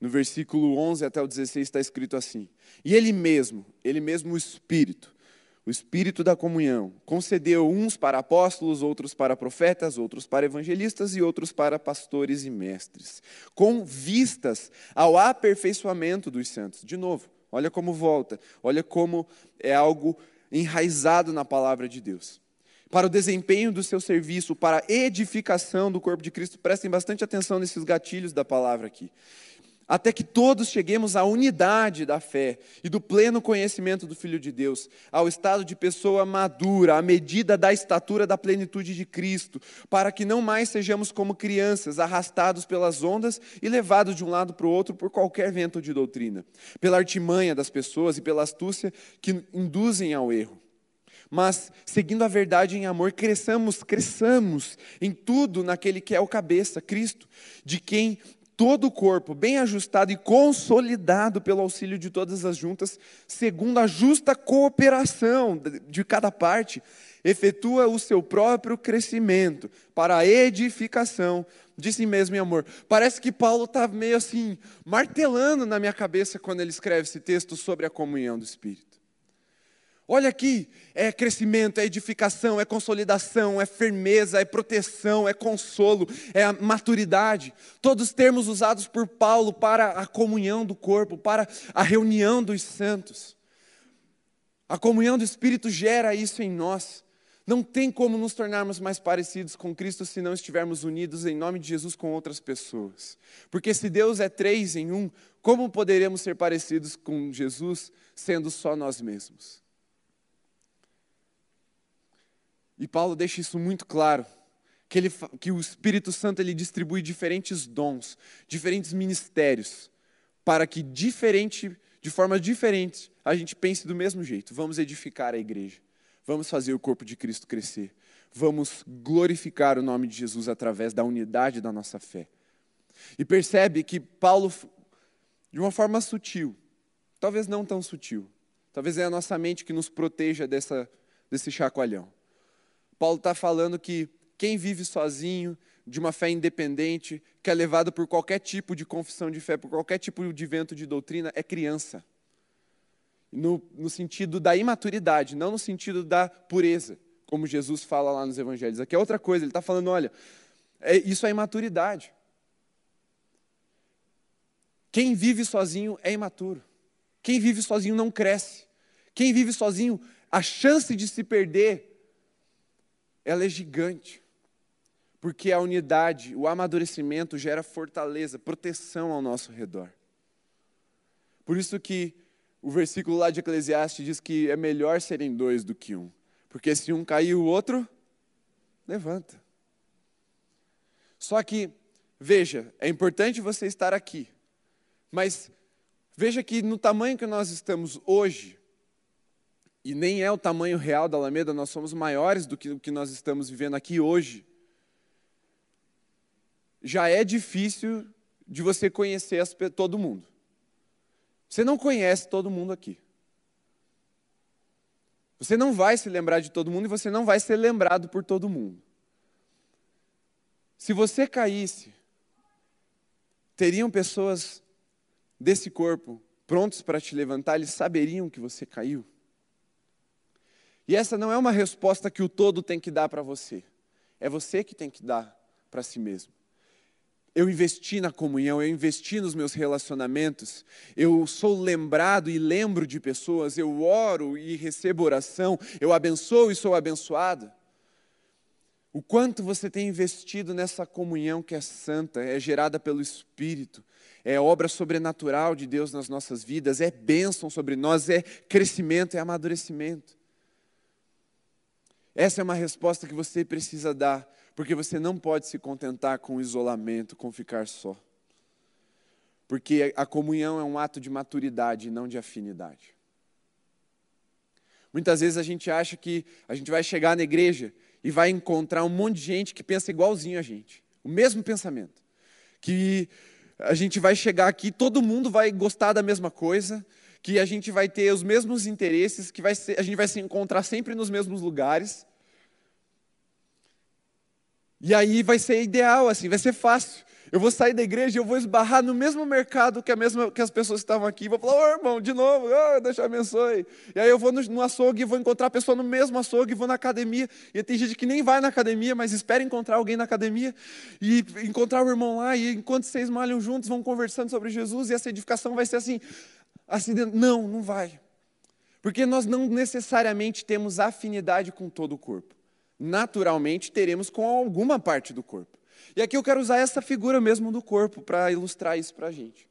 no versículo 11 até o 16 está escrito assim: E ele mesmo, ele mesmo o Espírito, o Espírito da comunhão, concedeu uns para apóstolos, outros para profetas, outros para evangelistas e outros para pastores e mestres, com vistas ao aperfeiçoamento dos santos. De novo, olha como volta, olha como é algo enraizado na palavra de Deus. Para o desempenho do seu serviço, para a edificação do corpo de Cristo, prestem bastante atenção nesses gatilhos da palavra aqui. Até que todos cheguemos à unidade da fé e do pleno conhecimento do Filho de Deus, ao estado de pessoa madura, à medida da estatura da plenitude de Cristo, para que não mais sejamos como crianças, arrastados pelas ondas e levados de um lado para o outro por qualquer vento de doutrina, pela artimanha das pessoas e pela astúcia que induzem ao erro mas seguindo a verdade em amor, cresçamos, cresçamos em tudo naquele que é o cabeça, Cristo, de quem todo o corpo, bem ajustado e consolidado pelo auxílio de todas as juntas, segundo a justa cooperação de cada parte, efetua o seu próprio crescimento para a edificação de si mesmo em amor. Parece que Paulo está meio assim, martelando na minha cabeça quando ele escreve esse texto sobre a comunhão do Espírito. Olha aqui, é crescimento, é edificação, é consolidação, é firmeza, é proteção, é consolo, é maturidade. Todos termos usados por Paulo para a comunhão do corpo, para a reunião dos santos. A comunhão do Espírito gera isso em nós. Não tem como nos tornarmos mais parecidos com Cristo se não estivermos unidos em nome de Jesus com outras pessoas. Porque se Deus é três em um, como poderemos ser parecidos com Jesus sendo só nós mesmos? E Paulo deixa isso muito claro, que, ele, que o Espírito Santo ele distribui diferentes dons, diferentes ministérios, para que diferente, de forma diferente a gente pense do mesmo jeito. Vamos edificar a igreja. Vamos fazer o corpo de Cristo crescer. Vamos glorificar o nome de Jesus através da unidade da nossa fé. E percebe que Paulo, de uma forma sutil, talvez não tão sutil, talvez é a nossa mente que nos proteja dessa, desse chacoalhão. Paulo está falando que quem vive sozinho, de uma fé independente, que é levado por qualquer tipo de confissão de fé, por qualquer tipo de vento de doutrina, é criança no, no sentido da imaturidade, não no sentido da pureza, como Jesus fala lá nos evangelhos. Aqui é outra coisa, ele está falando: olha, é, isso é imaturidade. Quem vive sozinho é imaturo. Quem vive sozinho não cresce. Quem vive sozinho, a chance de se perder, ela é gigante. Porque a unidade, o amadurecimento gera fortaleza, proteção ao nosso redor. Por isso que o versículo lá de Eclesiastes diz que é melhor serem dois do que um. Porque se um cair, o outro levanta. Só que, veja, é importante você estar aqui. Mas veja que no tamanho que nós estamos hoje, e nem é o tamanho real da Alameda, nós somos maiores do que o que nós estamos vivendo aqui hoje. Já é difícil de você conhecer as, todo mundo. Você não conhece todo mundo aqui. Você não vai se lembrar de todo mundo e você não vai ser lembrado por todo mundo. Se você caísse, teriam pessoas desse corpo prontos para te levantar, eles saberiam que você caiu. E essa não é uma resposta que o todo tem que dar para você. É você que tem que dar para si mesmo eu investi na comunhão, eu investi nos meus relacionamentos, eu sou lembrado e lembro de pessoas, eu oro e recebo oração, eu abençoo e sou abençoado. O quanto você tem investido nessa comunhão que é santa, é gerada pelo Espírito, é obra sobrenatural de Deus nas nossas vidas, é bênção sobre nós, é crescimento, é amadurecimento. Essa é uma resposta que você precisa dar porque você não pode se contentar com o isolamento, com ficar só. Porque a comunhão é um ato de maturidade, não de afinidade. Muitas vezes a gente acha que a gente vai chegar na igreja e vai encontrar um monte de gente que pensa igualzinho a gente, o mesmo pensamento. Que a gente vai chegar aqui, todo mundo vai gostar da mesma coisa, que a gente vai ter os mesmos interesses, que vai ser, a gente vai se encontrar sempre nos mesmos lugares. E aí vai ser ideal, assim, vai ser fácil. Eu vou sair da igreja e eu vou esbarrar no mesmo mercado que, a mesma, que as pessoas que estavam aqui. Vou falar, ô irmão, de novo, oh, Deus te abençoe. E aí eu vou no, no açougue e vou encontrar a pessoa no mesmo açougue, vou na academia. E tem gente que nem vai na academia, mas espera encontrar alguém na academia. E encontrar o irmão lá, e enquanto vocês malham juntos, vão conversando sobre Jesus, e essa edificação vai ser assim. Assim não, não vai. Porque nós não necessariamente temos afinidade com todo o corpo naturalmente teremos com alguma parte do corpo. E aqui eu quero usar essa figura mesmo do corpo para ilustrar isso para a gente.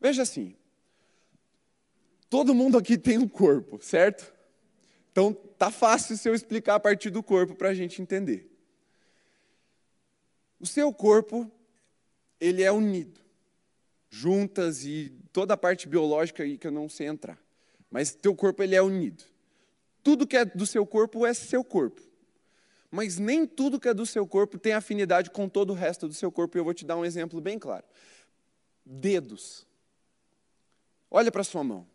Veja assim, todo mundo aqui tem um corpo, certo? Então tá fácil se eu explicar a partir do corpo para a gente entender. O seu corpo, ele é unido, juntas e toda a parte biológica aí que eu não sei entrar. Mas teu corpo ele é unido. Tudo que é do seu corpo é seu corpo. Mas nem tudo que é do seu corpo tem afinidade com todo o resto do seu corpo. E eu vou te dar um exemplo bem claro. Dedos. Olha para sua mão.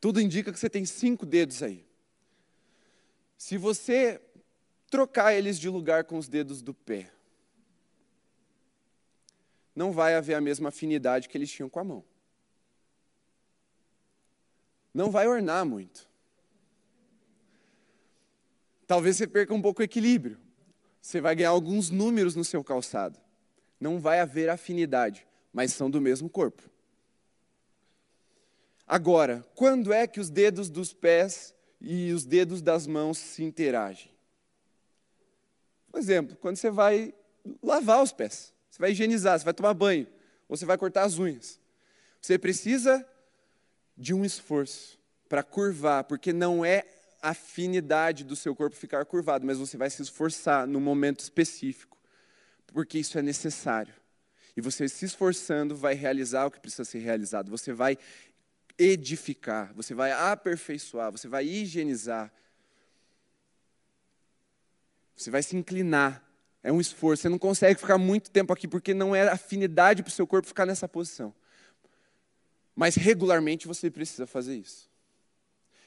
Tudo indica que você tem cinco dedos aí. Se você trocar eles de lugar com os dedos do pé, não vai haver a mesma afinidade que eles tinham com a mão. Não vai ornar muito. Talvez você perca um pouco o equilíbrio. Você vai ganhar alguns números no seu calçado. Não vai haver afinidade, mas são do mesmo corpo. Agora, quando é que os dedos dos pés e os dedos das mãos se interagem? Por exemplo, quando você vai lavar os pés, você vai higienizar, você vai tomar banho, ou você vai cortar as unhas. Você precisa de um esforço para curvar, porque não é afinidade do seu corpo ficar curvado, mas você vai se esforçar no momento específico, porque isso é necessário. E você se esforçando vai realizar o que precisa ser realizado. Você vai edificar, você vai aperfeiçoar, você vai higienizar. Você vai se inclinar. É um esforço. Você não consegue ficar muito tempo aqui porque não é afinidade para o seu corpo ficar nessa posição. Mas regularmente você precisa fazer isso.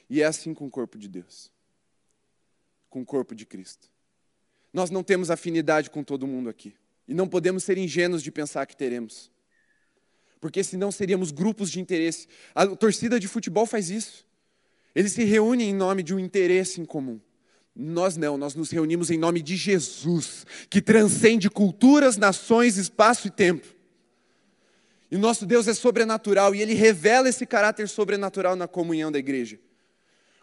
E é assim com o corpo de Deus, com o corpo de Cristo. Nós não temos afinidade com todo mundo aqui. E não podemos ser ingênuos de pensar que teremos. Porque senão seríamos grupos de interesse. A torcida de futebol faz isso. Eles se reúnem em nome de um interesse em comum. Nós não, nós nos reunimos em nome de Jesus, que transcende culturas, nações, espaço e tempo. E nosso Deus é sobrenatural e ele revela esse caráter sobrenatural na comunhão da igreja.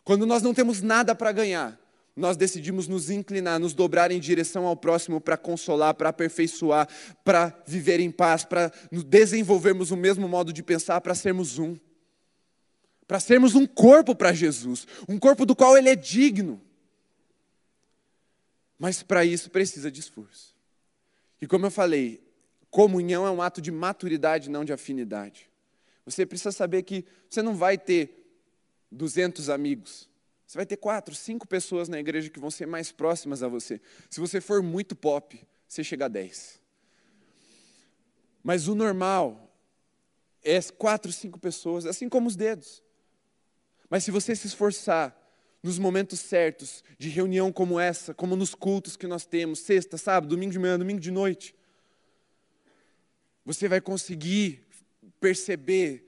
Quando nós não temos nada para ganhar, nós decidimos nos inclinar, nos dobrar em direção ao próximo para consolar, para aperfeiçoar, para viver em paz, para desenvolvermos o mesmo modo de pensar, para sermos um. Para sermos um corpo para Jesus, um corpo do qual Ele é digno. Mas para isso precisa de esforço. E como eu falei, comunhão é um ato de maturidade, não de afinidade. Você precisa saber que você não vai ter 200 amigos. Você vai ter quatro, cinco pessoas na igreja que vão ser mais próximas a você. Se você for muito pop, você chega a 10. Mas o normal é quatro, cinco pessoas, assim como os dedos. Mas se você se esforçar nos momentos certos de reunião como essa, como nos cultos que nós temos, sexta, sábado, domingo de manhã, domingo de noite, você vai conseguir perceber,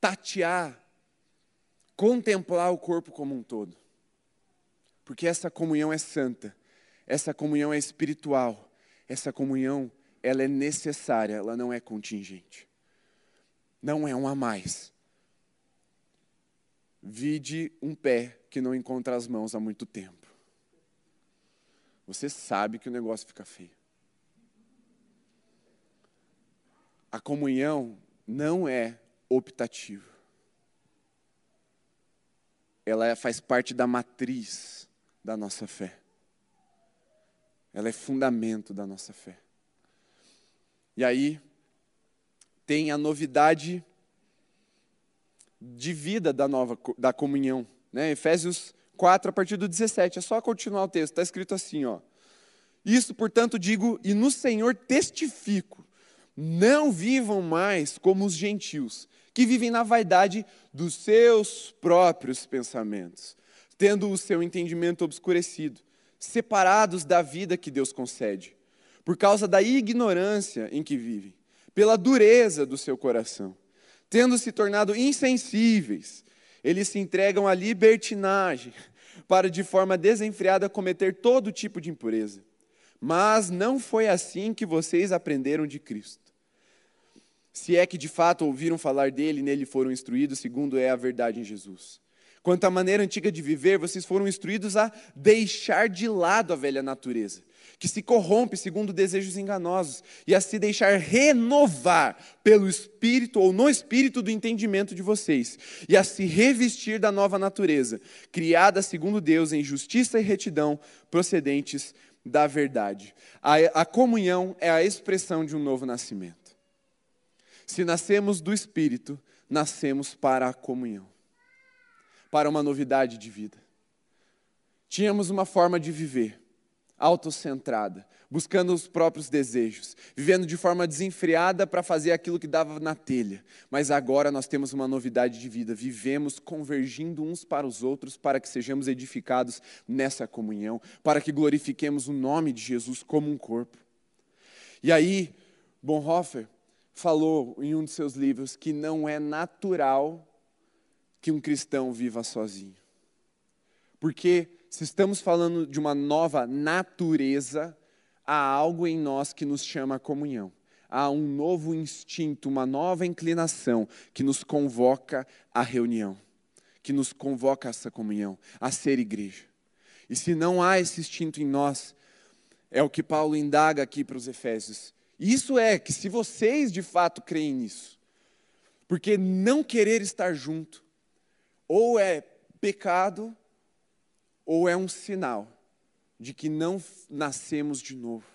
tatear contemplar o corpo como um todo. Porque essa comunhão é santa, essa comunhão é espiritual, essa comunhão ela é necessária, ela não é contingente. Não é um a mais. Vide um pé que não encontra as mãos há muito tempo. Você sabe que o negócio fica feio. A comunhão não é optativa ela é, faz parte da matriz da nossa fé. Ela é fundamento da nossa fé. E aí tem a novidade de vida da nova da comunhão, né? Efésios 4 a partir do 17. É só continuar o texto. Está escrito assim, ó. Isso, portanto, digo e no Senhor testifico: não vivam mais como os gentios que vivem na vaidade dos seus próprios pensamentos, tendo o seu entendimento obscurecido, separados da vida que Deus concede, por causa da ignorância em que vivem, pela dureza do seu coração, tendo se tornado insensíveis, eles se entregam à libertinagem, para de forma desenfreada cometer todo tipo de impureza. Mas não foi assim que vocês aprenderam de Cristo se é que de fato ouviram falar dele e nele foram instruídos, segundo é a verdade em Jesus. Quanto à maneira antiga de viver, vocês foram instruídos a deixar de lado a velha natureza, que se corrompe segundo desejos enganosos, e a se deixar renovar pelo espírito ou no espírito do entendimento de vocês, e a se revestir da nova natureza, criada segundo Deus em justiça e retidão, procedentes da verdade. A, a comunhão é a expressão de um novo nascimento. Se nascemos do Espírito, nascemos para a comunhão, para uma novidade de vida. Tínhamos uma forma de viver autocentrada, buscando os próprios desejos, vivendo de forma desenfreada para fazer aquilo que dava na telha. Mas agora nós temos uma novidade de vida, vivemos convergindo uns para os outros para que sejamos edificados nessa comunhão, para que glorifiquemos o nome de Jesus como um corpo. E aí, Bonhoeffer falou em um de seus livros que não é natural que um cristão viva sozinho. Porque se estamos falando de uma nova natureza, há algo em nós que nos chama à comunhão. Há um novo instinto, uma nova inclinação que nos convoca à reunião, que nos convoca a essa comunhão, a ser igreja. E se não há esse instinto em nós, é o que Paulo indaga aqui para os Efésios. Isso é que se vocês de fato creem nisso, porque não querer estar junto, ou é pecado, ou é um sinal de que não nascemos de novo.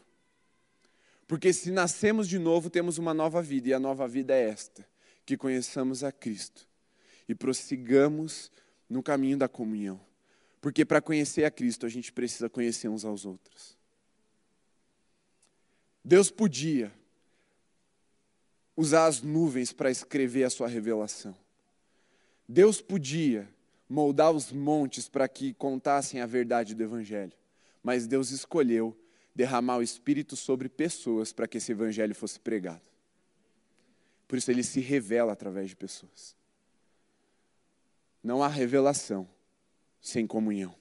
Porque se nascemos de novo, temos uma nova vida, e a nova vida é esta: que conheçamos a Cristo e prossigamos no caminho da comunhão. Porque para conhecer a Cristo, a gente precisa conhecer uns aos outros. Deus podia usar as nuvens para escrever a sua revelação. Deus podia moldar os montes para que contassem a verdade do Evangelho. Mas Deus escolheu derramar o Espírito sobre pessoas para que esse Evangelho fosse pregado. Por isso ele se revela através de pessoas. Não há revelação sem comunhão.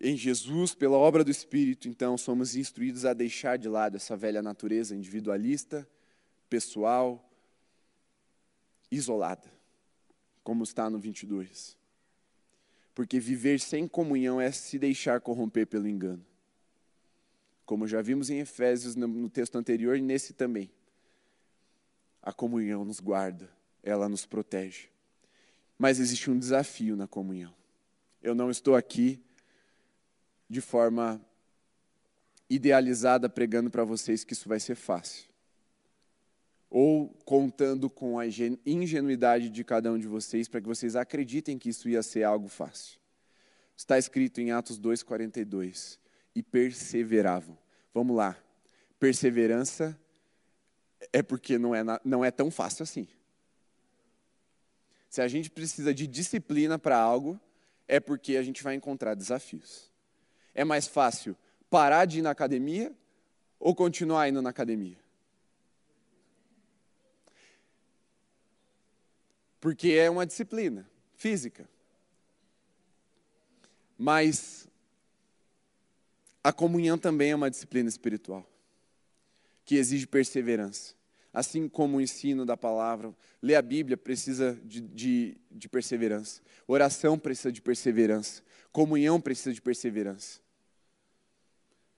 Em Jesus, pela obra do Espírito, então, somos instruídos a deixar de lado essa velha natureza individualista, pessoal, isolada como está no 22. Porque viver sem comunhão é se deixar corromper pelo engano. Como já vimos em Efésios, no texto anterior, e nesse também. A comunhão nos guarda, ela nos protege. Mas existe um desafio na comunhão. Eu não estou aqui de forma idealizada pregando para vocês que isso vai ser fácil ou contando com a ingenuidade de cada um de vocês para que vocês acreditem que isso ia ser algo fácil. Está escrito em Atos 2:42 e perseveravam. Vamos lá. Perseverança é porque não é, não é tão fácil assim. Se a gente precisa de disciplina para algo, é porque a gente vai encontrar desafios. É mais fácil parar de ir na academia ou continuar indo na academia? Porque é uma disciplina física. Mas a comunhão também é uma disciplina espiritual, que exige perseverança. Assim como o ensino da palavra, ler a Bíblia precisa de, de, de perseverança, oração precisa de perseverança, comunhão precisa de perseverança.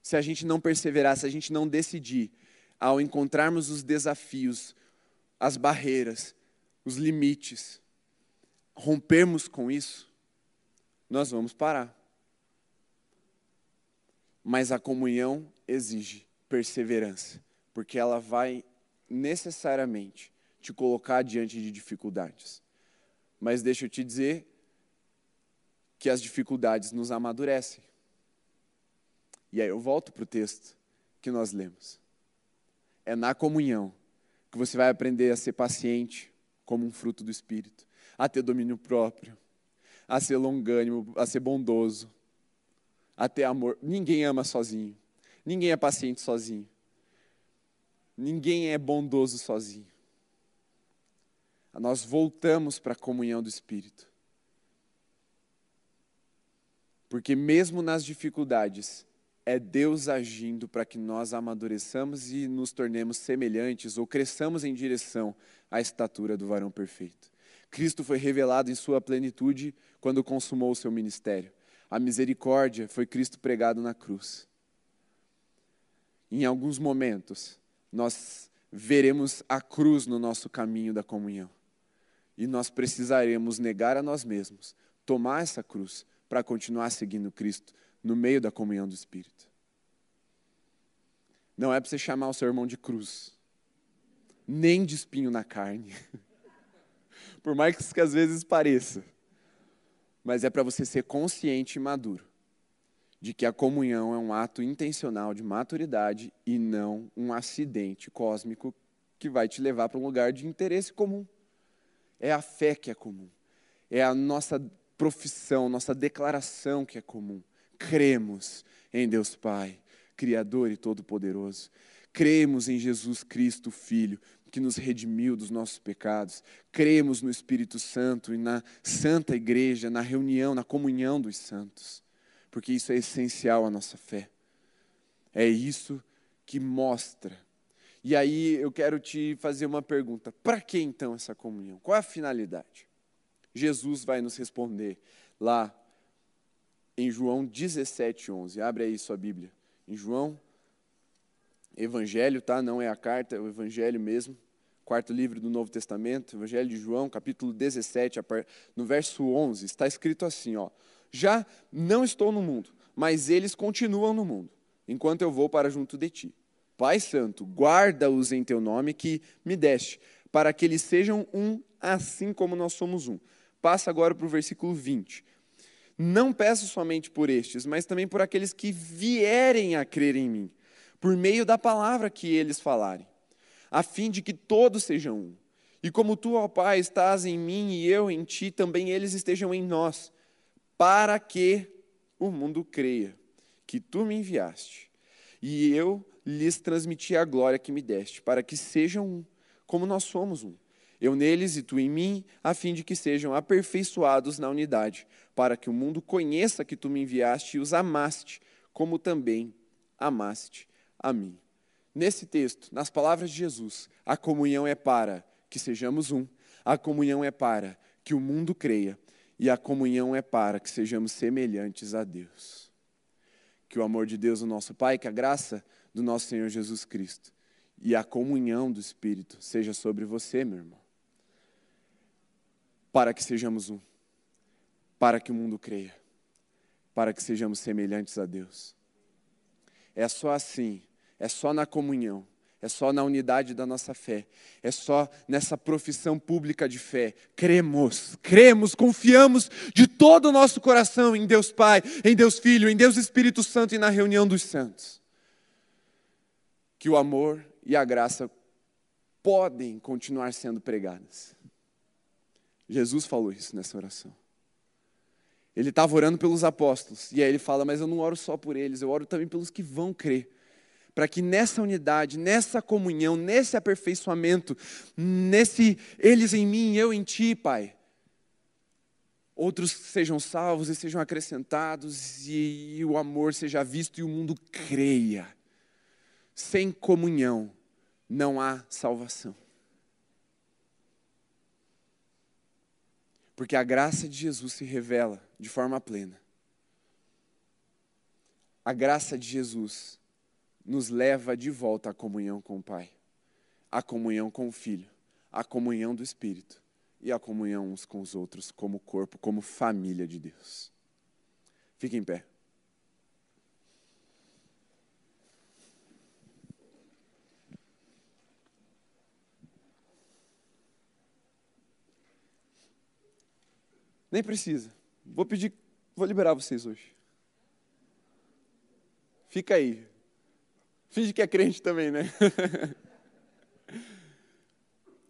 Se a gente não perseverar, se a gente não decidir, ao encontrarmos os desafios, as barreiras, os limites, rompermos com isso, nós vamos parar. Mas a comunhão exige perseverança, porque ela vai necessariamente te colocar diante de dificuldades. Mas deixa eu te dizer que as dificuldades nos amadurecem. E aí eu volto para o texto que nós lemos. É na comunhão que você vai aprender a ser paciente, como um fruto do Espírito, a ter domínio próprio, a ser longânimo, a ser bondoso, a ter amor. Ninguém ama sozinho, ninguém é paciente sozinho, ninguém é bondoso sozinho. Nós voltamos para a comunhão do Espírito. Porque mesmo nas dificuldades, é Deus agindo para que nós amadureçamos e nos tornemos semelhantes ou cresçamos em direção à estatura do varão perfeito. Cristo foi revelado em sua plenitude quando consumou o seu ministério. A misericórdia foi Cristo pregado na cruz. Em alguns momentos, nós veremos a cruz no nosso caminho da comunhão. E nós precisaremos negar a nós mesmos, tomar essa cruz para continuar seguindo Cristo no meio da comunhão do Espírito. Não é para você chamar o seu irmão de cruz, nem de espinho na carne, por mais que às vezes pareça. mas é para você ser consciente e maduro de que a comunhão é um ato intencional de maturidade e não um acidente cósmico que vai te levar para um lugar de interesse comum. É a fé que é comum. É a nossa profissão, nossa declaração que é comum. Cremos em Deus Pai, Criador e Todo-Poderoso. Cremos em Jesus Cristo, Filho, que nos redimiu dos nossos pecados. Cremos no Espírito Santo e na Santa Igreja, na reunião, na comunhão dos santos porque isso é essencial à nossa fé. É isso que mostra. E aí eu quero te fazer uma pergunta: para que então essa comunhão? Qual é a finalidade? Jesus vai nos responder lá em João 17, 11. Abre aí sua Bíblia. Em João, Evangelho, tá? Não é a carta, é o Evangelho mesmo. Quarto livro do Novo Testamento, Evangelho de João, capítulo 17, no verso 11, está escrito assim, ó já não estou no mundo, mas eles continuam no mundo, enquanto eu vou para junto de ti. Pai Santo, guarda-os em teu nome que me deste, para que eles sejam um, assim como nós somos um. Passa agora para o versículo 20. Não peço somente por estes, mas também por aqueles que vierem a crer em mim, por meio da palavra que eles falarem, a fim de que todos sejam um. E como tu, ó Pai, estás em mim e eu em ti, também eles estejam em nós para que o mundo creia que tu me enviaste e eu lhes transmiti a glória que me deste, para que sejam um, como nós somos um. Eu neles e tu em mim, a fim de que sejam aperfeiçoados na unidade, para que o mundo conheça que tu me enviaste e os amaste, como também amaste a mim. Nesse texto, nas palavras de Jesus, a comunhão é para que sejamos um, a comunhão é para que o mundo creia e a comunhão é para que sejamos semelhantes a Deus. Que o amor de Deus, o nosso Pai, que a graça do nosso Senhor Jesus Cristo e a comunhão do Espírito seja sobre você, meu irmão. Para que sejamos um, para que o mundo creia, para que sejamos semelhantes a Deus. É só assim, é só na comunhão é só na unidade da nossa fé, é só nessa profissão pública de fé. Cremos, cremos, confiamos de todo o nosso coração em Deus Pai, em Deus Filho, em Deus Espírito Santo e na reunião dos santos. Que o amor e a graça podem continuar sendo pregadas. Jesus falou isso nessa oração. Ele estava orando pelos apóstolos, e aí ele fala: Mas eu não oro só por eles, eu oro também pelos que vão crer para que nessa unidade, nessa comunhão, nesse aperfeiçoamento, nesse eles em mim, eu em ti, Pai, outros sejam salvos e sejam acrescentados e, e o amor seja visto e o mundo creia. Sem comunhão não há salvação. Porque a graça de Jesus se revela de forma plena. A graça de Jesus nos leva de volta à comunhão com o Pai, à comunhão com o Filho, à comunhão do Espírito e à comunhão uns com os outros, como corpo, como família de Deus. Fique em pé. Nem precisa. Vou pedir, vou liberar vocês hoje. Fica aí. Finge que é crente também, né?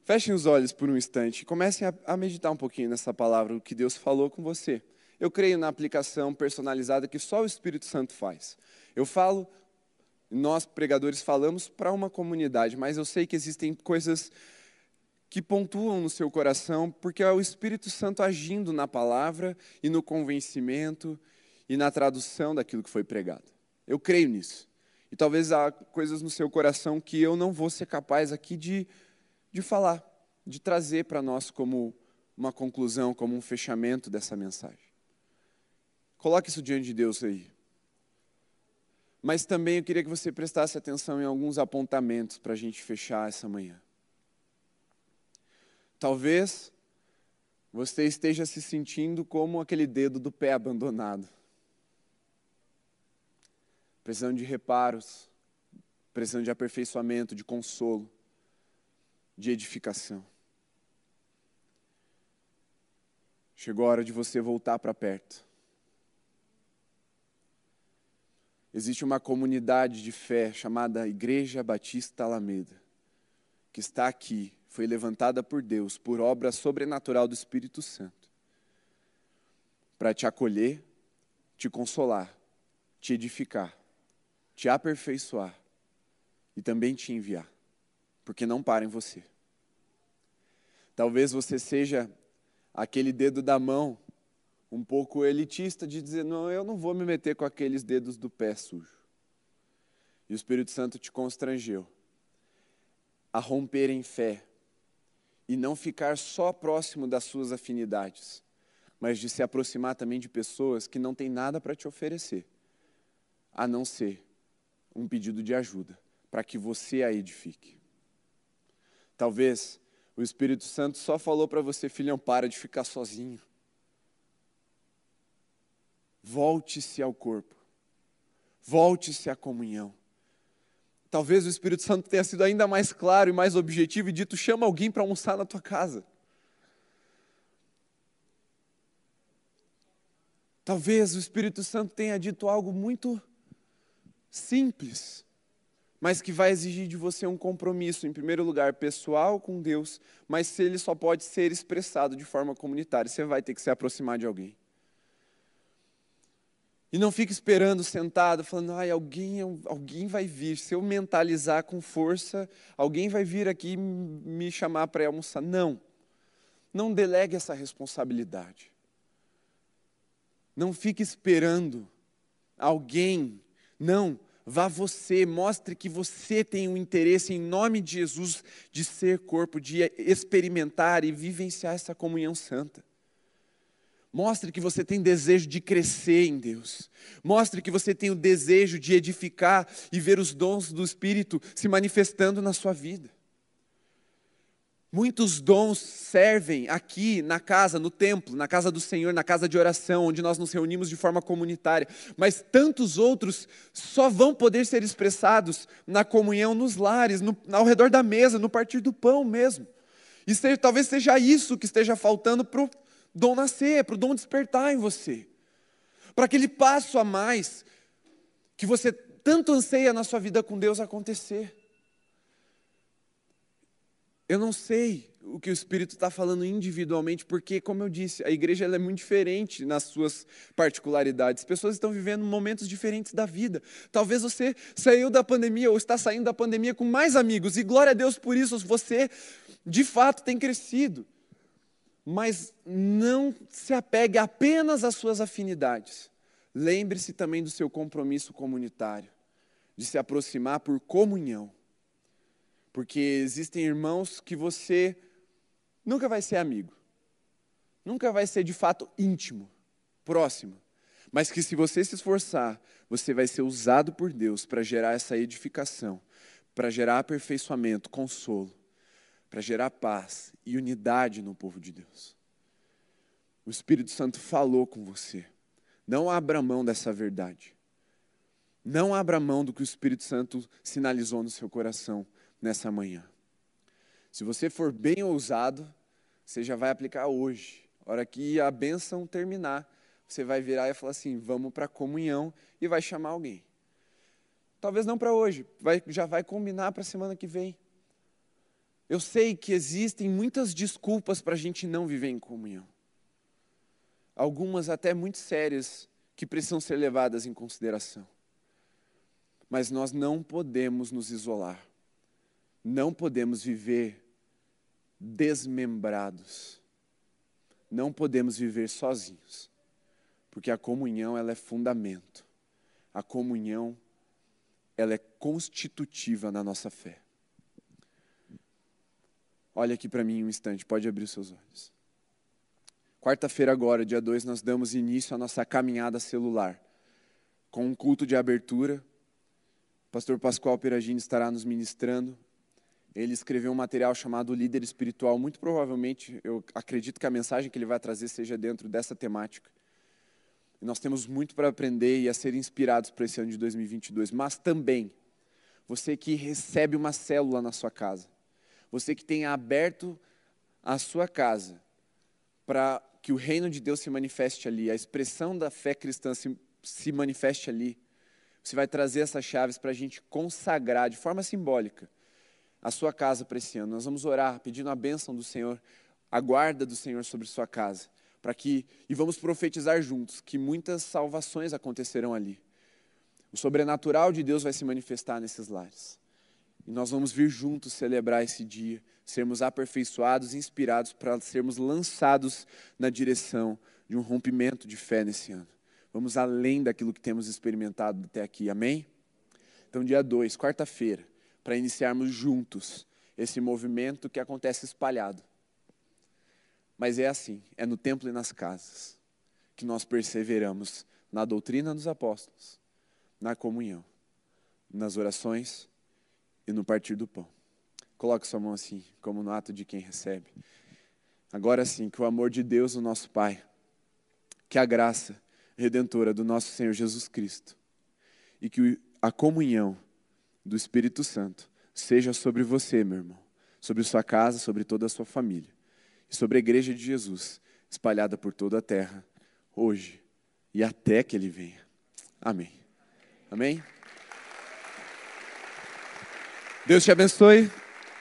Fechem os olhos por um instante comecem a, a, meditar um pouquinho nessa palavra, o que Deus falou com você. Eu creio na aplicação personalizada que só o Espírito Santo faz. Eu falo, nós pregadores falamos para uma comunidade, mas eu sei que existem coisas que pontuam no seu coração, porque é o Espírito Santo agindo na palavra e no convencimento e na tradução daquilo que foi pregado. Eu creio nisso. E talvez há coisas no seu coração que eu não vou ser capaz aqui de, de falar, de trazer para nós como uma conclusão, como um fechamento dessa mensagem. Coloque isso diante de Deus aí. Mas também eu queria que você prestasse atenção em alguns apontamentos para a gente fechar essa manhã. Talvez você esteja se sentindo como aquele dedo do pé abandonado precisando de reparos, precisando de aperfeiçoamento, de consolo, de edificação. Chegou a hora de você voltar para perto. Existe uma comunidade de fé chamada Igreja Batista Alameda, que está aqui, foi levantada por Deus por obra sobrenatural do Espírito Santo, para te acolher, te consolar, te edificar, te aperfeiçoar e também te enviar, porque não para em você. Talvez você seja aquele dedo da mão um pouco elitista de dizer: não, eu não vou me meter com aqueles dedos do pé sujo. E o Espírito Santo te constrangeu a romper em fé e não ficar só próximo das suas afinidades, mas de se aproximar também de pessoas que não têm nada para te oferecer, a não ser um pedido de ajuda, para que você a edifique. Talvez o Espírito Santo só falou para você, filhão, para de ficar sozinho. Volte-se ao corpo. Volte-se à comunhão. Talvez o Espírito Santo tenha sido ainda mais claro e mais objetivo e dito: chama alguém para almoçar na tua casa. Talvez o Espírito Santo tenha dito algo muito simples, mas que vai exigir de você um compromisso, em primeiro lugar, pessoal com Deus, mas se ele só pode ser expressado de forma comunitária, você vai ter que se aproximar de alguém. E não fique esperando sentado, falando, ai, alguém, alguém vai vir. Se eu mentalizar com força, alguém vai vir aqui me chamar para almoçar. Não. Não delegue essa responsabilidade. Não fique esperando alguém. Não. Vá você, mostre que você tem um interesse em nome de Jesus de ser corpo, de experimentar e vivenciar essa comunhão santa. Mostre que você tem desejo de crescer em Deus. Mostre que você tem o desejo de edificar e ver os dons do Espírito se manifestando na sua vida. Muitos dons servem aqui na casa, no templo, na casa do Senhor, na casa de oração, onde nós nos reunimos de forma comunitária, mas tantos outros só vão poder ser expressados na comunhão nos lares, no, ao redor da mesa, no partir do pão mesmo. E talvez seja isso que esteja faltando para o dom nascer, para o dom despertar em você. Para aquele passo a mais que você tanto anseia na sua vida com Deus acontecer. Eu não sei o que o Espírito está falando individualmente, porque, como eu disse, a igreja é muito diferente nas suas particularidades. As pessoas estão vivendo momentos diferentes da vida. Talvez você saiu da pandemia ou está saindo da pandemia com mais amigos, e glória a Deus por isso, você de fato tem crescido mas não se apegue apenas às suas afinidades. Lembre-se também do seu compromisso comunitário, de se aproximar por comunhão. Porque existem irmãos que você nunca vai ser amigo, nunca vai ser de fato íntimo, próximo, mas que se você se esforçar, você vai ser usado por Deus para gerar essa edificação, para gerar aperfeiçoamento, consolo para gerar paz e unidade no povo de Deus. O Espírito Santo falou com você. Não abra mão dessa verdade. Não abra mão do que o Espírito Santo sinalizou no seu coração nessa manhã. Se você for bem ousado, você já vai aplicar hoje. A hora que a bênção terminar, você vai virar e falar assim: vamos para a comunhão e vai chamar alguém. Talvez não para hoje, vai, já vai combinar para a semana que vem. Eu sei que existem muitas desculpas para a gente não viver em comunhão. Algumas até muito sérias que precisam ser levadas em consideração. Mas nós não podemos nos isolar. Não podemos viver desmembrados. Não podemos viver sozinhos. Porque a comunhão ela é fundamento. A comunhão ela é constitutiva na nossa fé. Olha aqui para mim um instante, pode abrir os seus olhos. Quarta-feira, agora, dia 2, nós damos início à nossa caminhada celular, com um culto de abertura. O pastor Pascoal Peragini estará nos ministrando. Ele escreveu um material chamado Líder Espiritual. Muito provavelmente, eu acredito que a mensagem que ele vai trazer seja dentro dessa temática. E nós temos muito para aprender e a ser inspirados para esse ano de 2022. Mas também, você que recebe uma célula na sua casa, você que tem aberto a sua casa para que o reino de Deus se manifeste ali, a expressão da fé cristã se, se manifeste ali, você vai trazer essas chaves para a gente consagrar de forma simbólica a sua casa para esse ano. Nós vamos orar pedindo a bênção do Senhor, a guarda do Senhor sobre sua casa, para que e vamos profetizar juntos que muitas salvações acontecerão ali. O sobrenatural de Deus vai se manifestar nesses lares. E nós vamos vir juntos celebrar esse dia, sermos aperfeiçoados, inspirados para sermos lançados na direção de um rompimento de fé nesse ano. Vamos além daquilo que temos experimentado até aqui, amém? Então, dia 2, quarta-feira, para iniciarmos juntos esse movimento que acontece espalhado. Mas é assim, é no templo e nas casas que nós perseveramos na doutrina dos apóstolos, na comunhão, nas orações e no partir do pão. Coloque sua mão assim, como no ato de quem recebe. Agora sim, que o amor de Deus, o nosso Pai, que a graça redentora do nosso Senhor Jesus Cristo e que a comunhão do Espírito Santo seja sobre você, meu irmão, sobre sua casa, sobre toda a sua família e sobre a igreja de Jesus, espalhada por toda a terra, hoje e até que ele venha. Amém. Amém. Deus te abençoe.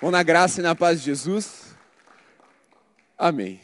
Vão na graça e na paz de Jesus. Amém.